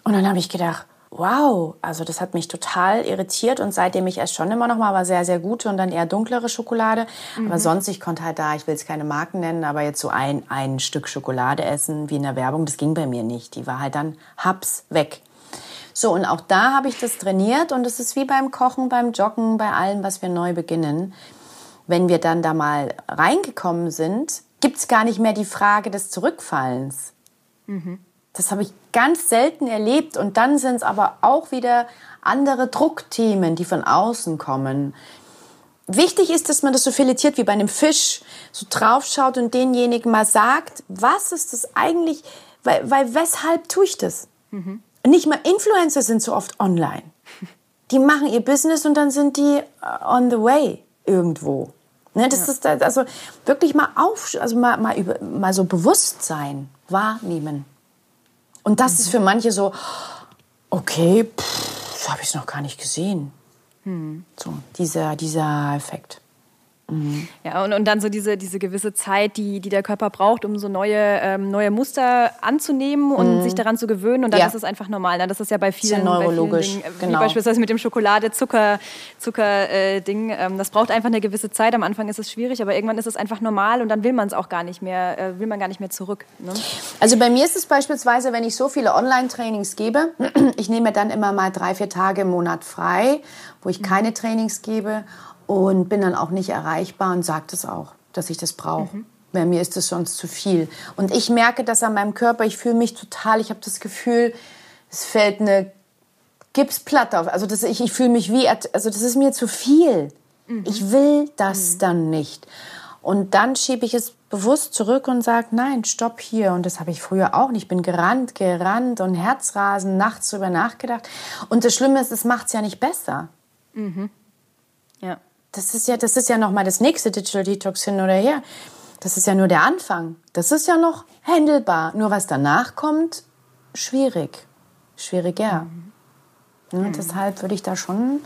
Und dann habe ich gedacht, wow, also das hat mich total irritiert und seitdem ich esse schon immer noch mal, aber sehr, sehr gute und dann eher dunklere Schokolade. Mhm. Aber sonst, ich konnte halt da, ich will es keine Marken nennen, aber jetzt so ein, ein Stück Schokolade essen wie in der Werbung, das ging bei mir nicht. Die war halt dann haps weg. So, und auch da habe ich das trainiert und es ist wie beim Kochen, beim Joggen, bei allem, was wir neu beginnen. Wenn wir dann da mal reingekommen sind, gibt es gar nicht mehr die Frage des Zurückfallens. Mhm. Das habe ich ganz selten erlebt. Und dann sind es aber auch wieder andere Druckthemen, die von außen kommen. Wichtig ist, dass man das so filetiert wie bei einem Fisch, so draufschaut und denjenigen mal sagt, was ist das eigentlich, weil, weil weshalb tue ich das? Mhm. Nicht mal Influencer sind so oft online. Die machen ihr Business und dann sind die äh, on the way irgendwo. Ne, das ja. ist also wirklich mal auf, also mal, mal, über, mal so Bewusstsein wahrnehmen. Und das mhm. ist für manche so, okay, pff, habe ich es noch gar nicht gesehen. Mhm. So, dieser, dieser Effekt. Mhm. Ja, und, und dann so diese, diese gewisse Zeit, die, die der Körper braucht, um so neue, ähm, neue Muster anzunehmen und mhm. sich daran zu gewöhnen. Und dann ja. ist es einfach normal. Ne? Das ist ja bei vielen, ja neurologisch, vielen Dingen, genau. wie beispielsweise mit dem Schokolade-Zucker-Ding. Zucker, äh, ähm, das braucht einfach eine gewisse Zeit. Am Anfang ist es schwierig, aber irgendwann ist es einfach normal und dann will man es auch gar nicht mehr, äh, will man gar nicht mehr zurück. Ne? Also bei mir ist es beispielsweise, wenn ich so viele Online-Trainings gebe, ich nehme dann immer mal drei, vier Tage im Monat frei, wo ich mhm. keine Trainings gebe und bin dann auch nicht erreichbar und sage das auch, dass ich das brauche. Mhm. Bei mir ist das sonst zu viel. Und ich merke das an meinem Körper. Ich fühle mich total, ich habe das Gefühl, es fällt eine gib's platt auf. Also das, ich, ich fühle mich wie, also das ist mir zu viel. Mhm. Ich will das mhm. dann nicht. Und dann schiebe ich es bewusst zurück und sage, nein, stopp hier. Und das habe ich früher auch nicht. Ich bin gerannt, gerannt und Herzrasen, nachts drüber nachgedacht. Und das Schlimme ist, es macht es ja nicht besser. Mhm. Ja. Das ist ja, das ist ja noch mal das nächste Digital Detox hin oder her. Das ist ja nur der Anfang. Das ist ja noch händelbar. Nur was danach kommt, schwierig. Schwieriger. Mhm. Ja. Deshalb würde ich da schon,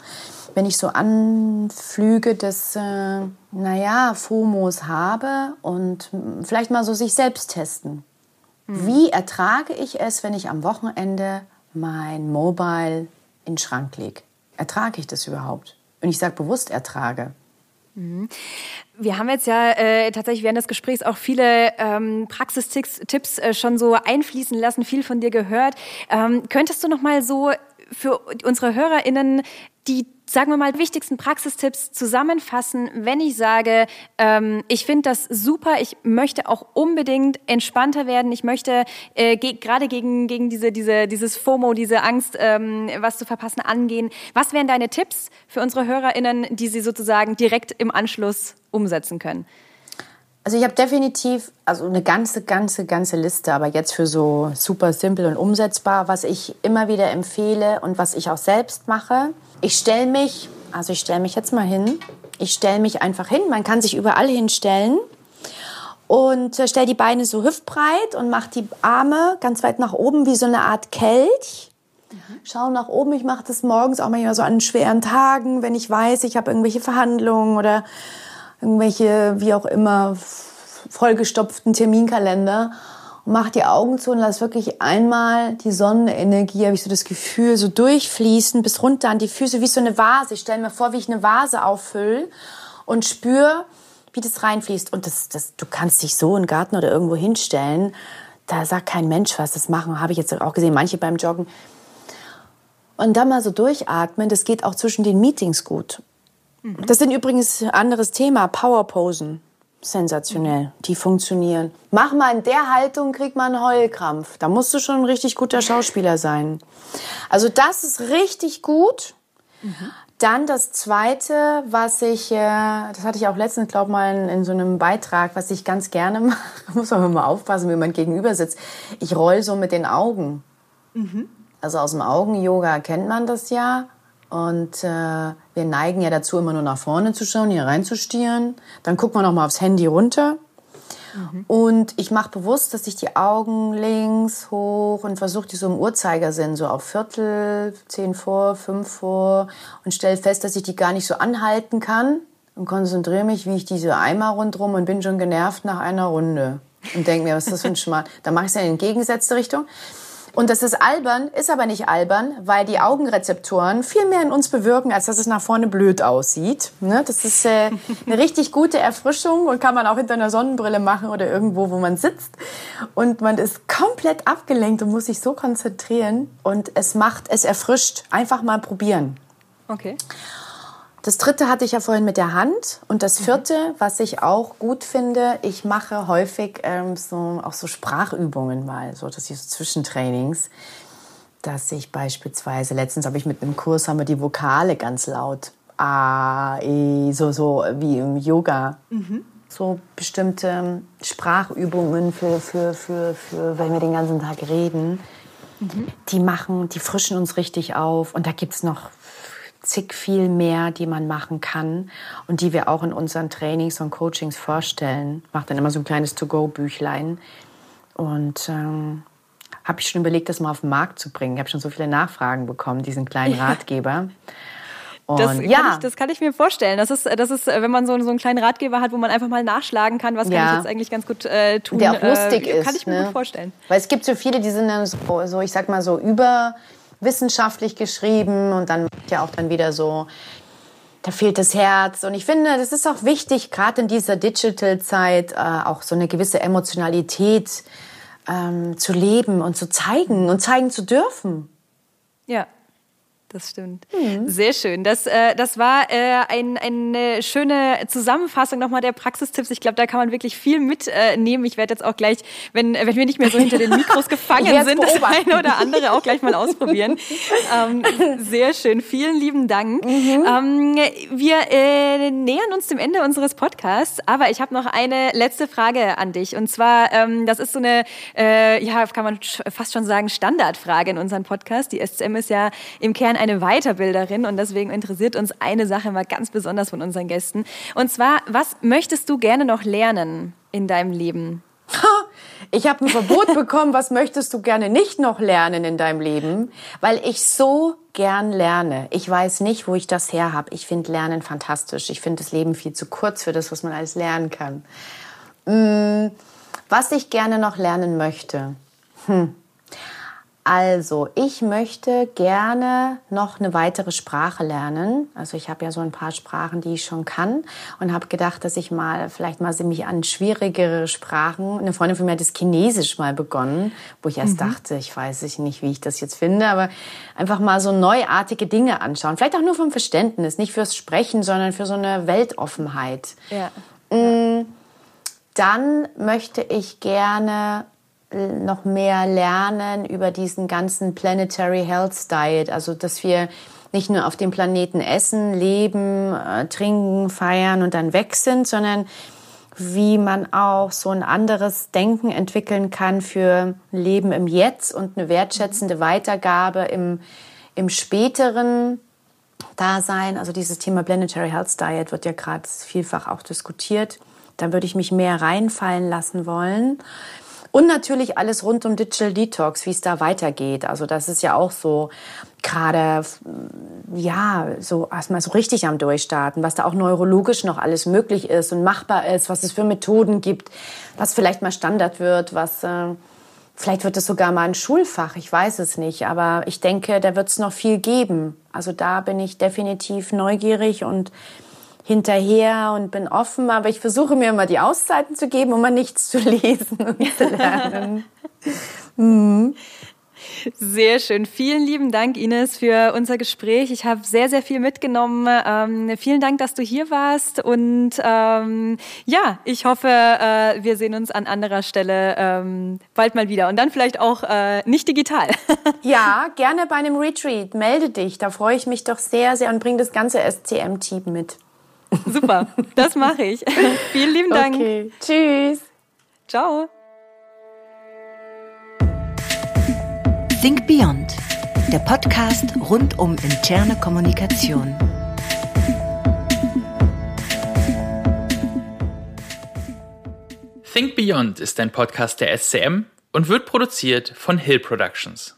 wenn ich so Anflüge des, äh, naja, FOMOs habe und vielleicht mal so sich selbst testen. Mhm. Wie ertrage ich es, wenn ich am Wochenende mein Mobile in den Schrank lege? Ertrage ich das überhaupt? Und ich sage bewusst ertrage. Mhm. Wir haben jetzt ja äh, tatsächlich während des Gesprächs auch viele ähm, Praxistipps äh, schon so einfließen lassen, viel von dir gehört. Ähm, könntest du noch mal so für unsere HörerInnen die, sagen wir mal, wichtigsten Praxistipps zusammenfassen, wenn ich sage, ähm, ich finde das super, ich möchte auch unbedingt entspannter werden, ich möchte äh, ge gerade gegen, gegen diese, diese, dieses FOMO, diese Angst, ähm, was zu verpassen, angehen. Was wären deine Tipps für unsere HörerInnen, die sie sozusagen direkt im Anschluss umsetzen können? Also ich habe definitiv also eine ganze, ganze, ganze Liste, aber jetzt für so super simpel und umsetzbar, was ich immer wieder empfehle und was ich auch selbst mache. Ich stelle mich, also ich stelle mich jetzt mal hin, ich stelle mich einfach hin, man kann sich überall hinstellen und äh, stelle die Beine so hüftbreit und mache die Arme ganz weit nach oben wie so eine Art Kelch. Schau nach oben, ich mache das morgens auch manchmal so an schweren Tagen, wenn ich weiß, ich habe irgendwelche Verhandlungen oder irgendwelche, wie auch immer, vollgestopften Terminkalender und mach die Augen zu und lass wirklich einmal die Sonnenenergie, habe ich so das Gefühl, so durchfließen bis runter an die Füße, wie so eine Vase. Ich stelle mir vor, wie ich eine Vase auffülle und spüre, wie das reinfließt. Und das, das, du kannst dich so in den Garten oder irgendwo hinstellen. Da sagt kein Mensch was. Das machen, habe ich jetzt auch gesehen, manche beim Joggen. Und dann mal so durchatmen, das geht auch zwischen den Meetings gut. Mhm. Das sind übrigens ein anderes Thema, Powerposen. Sensationell, die funktionieren. Mach mal in der Haltung, kriegt man einen Heulkrampf. Da musst du schon ein richtig guter Schauspieler sein. Also das ist richtig gut. Mhm. Dann das Zweite, was ich, äh, das hatte ich auch letztens, glaube mal in, in, so einem Beitrag, was ich ganz gerne mache, muss man mal aufpassen, wie man gegenüber sitzt. Ich roll so mit den Augen. Mhm. Also aus dem Augen-Yoga kennt man das ja. Und äh, wir neigen ja dazu, immer nur nach vorne zu schauen, hier reinzustieren. Dann guckt man noch mal aufs Handy runter. Mhm. Und ich mache bewusst, dass ich die Augen links hoch und versuche die so im Uhrzeigersinn, so auf Viertel, zehn vor, fünf vor und stelle fest, dass ich die gar nicht so anhalten kann und konzentriere mich, wie ich diese Eimer rundrum und bin schon genervt nach einer Runde und denke mir, was ist das für ein Schmarrn. Dann mache ich es ja in die entgegengesetzte Richtung. Und das ist albern, ist aber nicht albern, weil die Augenrezeptoren viel mehr in uns bewirken, als dass es nach vorne blöd aussieht. Ne? Das ist äh, eine richtig gute Erfrischung und kann man auch hinter einer Sonnenbrille machen oder irgendwo, wo man sitzt. Und man ist komplett abgelenkt und muss sich so konzentrieren. Und es macht, es erfrischt. Einfach mal probieren. Okay. Das dritte hatte ich ja vorhin mit der Hand. Und das vierte, was ich auch gut finde, ich mache häufig ähm, so, auch so Sprachübungen mal, so dass ich so Zwischentrainings, dass ich beispielsweise, letztens habe ich mit einem Kurs, haben wir die Vokale ganz laut. A, E, so, so wie im Yoga. Mhm. So bestimmte Sprachübungen für, für, für, für, wenn wir den ganzen Tag reden. Mhm. Die machen, die frischen uns richtig auf. Und da gibt es noch zig viel mehr, die man machen kann und die wir auch in unseren Trainings und Coachings vorstellen. Ich mache dann immer so ein kleines To-Go-Büchlein und ähm, habe ich schon überlegt, das mal auf den Markt zu bringen. Ich habe schon so viele Nachfragen bekommen, diesen kleinen Ratgeber. Und das, ja. kann ich, das kann ich mir vorstellen. Das ist, das ist, wenn man so, so einen kleinen Ratgeber hat, wo man einfach mal nachschlagen kann, was ja. kann ich jetzt eigentlich ganz gut äh, tun. Der auch lustig äh, ist. Kann ich mir ne? gut vorstellen. Weil es gibt so viele, die sind dann so, so ich sag mal so über wissenschaftlich geschrieben und dann ja auch dann wieder so, da fehlt das Herz. Und ich finde, das ist auch wichtig, gerade in dieser Digital-Zeit, äh, auch so eine gewisse Emotionalität ähm, zu leben und zu zeigen und zeigen zu dürfen. Ja, das stimmt. Mhm. Sehr schön. Das, äh, das war äh, ein, eine schöne Zusammenfassung nochmal der Praxistipps. Ich glaube, da kann man wirklich viel mitnehmen. ich werde jetzt auch gleich, wenn, wenn wir nicht mehr so hinter den Mikros gefangen sind, das eine oder andere auch gleich mal ausprobieren. ähm, sehr schön. Vielen lieben Dank. Mhm. Ähm, wir äh, nähern uns dem Ende unseres Podcasts, aber ich habe noch eine letzte Frage an dich. Und zwar, ähm, das ist so eine, äh, ja, kann man fast schon sagen, Standardfrage in unserem Podcast. Die SCM ist ja im Kern eine Weiterbilderin und deswegen interessiert uns eine Sache mal ganz besonders von unseren Gästen. Und zwar, was möchtest du gerne noch lernen in deinem Leben? Ich habe ein Verbot bekommen, was möchtest du gerne nicht noch lernen in deinem Leben? Weil ich so gern lerne. Ich weiß nicht, wo ich das her habe. Ich finde Lernen fantastisch. Ich finde das Leben viel zu kurz für das, was man alles lernen kann. Hm, was ich gerne noch lernen möchte. Hm. Also, ich möchte gerne noch eine weitere Sprache lernen. Also, ich habe ja so ein paar Sprachen, die ich schon kann und habe gedacht, dass ich mal vielleicht mal mich an schwierigere Sprachen. Eine Freundin von mir hat das Chinesisch mal begonnen, wo ich erst mhm. dachte, ich weiß nicht, wie ich das jetzt finde, aber einfach mal so neuartige Dinge anschauen. Vielleicht auch nur vom Verständnis, nicht fürs Sprechen, sondern für so eine Weltoffenheit. Ja. Mm, dann möchte ich gerne noch mehr lernen über diesen ganzen Planetary Health Diet, also dass wir nicht nur auf dem Planeten essen, leben, äh, trinken, feiern und dann weg sind, sondern wie man auch so ein anderes Denken entwickeln kann für Leben im Jetzt und eine wertschätzende Weitergabe im, im späteren Dasein. Also dieses Thema Planetary Health Diet wird ja gerade vielfach auch diskutiert. Da würde ich mich mehr reinfallen lassen wollen. Und natürlich alles rund um Digital Detox, wie es da weitergeht. Also das ist ja auch so gerade, ja, so erstmal so richtig am Durchstarten, was da auch neurologisch noch alles möglich ist und machbar ist, was es für Methoden gibt, was vielleicht mal Standard wird, was... Äh, Vielleicht wird es sogar mal ein Schulfach, ich weiß es nicht, aber ich denke, da wird es noch viel geben. Also da bin ich definitiv neugierig und hinterher und bin offen, aber ich versuche mir immer die Auszeiten zu geben, um mal nichts zu lesen und zu lernen. mhm. Sehr schön. Vielen lieben Dank, Ines, für unser Gespräch. Ich habe sehr, sehr viel mitgenommen. Ähm, vielen Dank, dass du hier warst. Und ähm, ja, ich hoffe, äh, wir sehen uns an anderer Stelle ähm, bald mal wieder. Und dann vielleicht auch äh, nicht digital. ja, gerne bei einem Retreat. Melde dich. Da freue ich mich doch sehr, sehr und bring das ganze SCM-Team mit. Super, das mache ich. Vielen lieben Dank. Okay, tschüss. Ciao. Think Beyond, der Podcast rund um interne Kommunikation. Think Beyond ist ein Podcast der SCM und wird produziert von Hill Productions.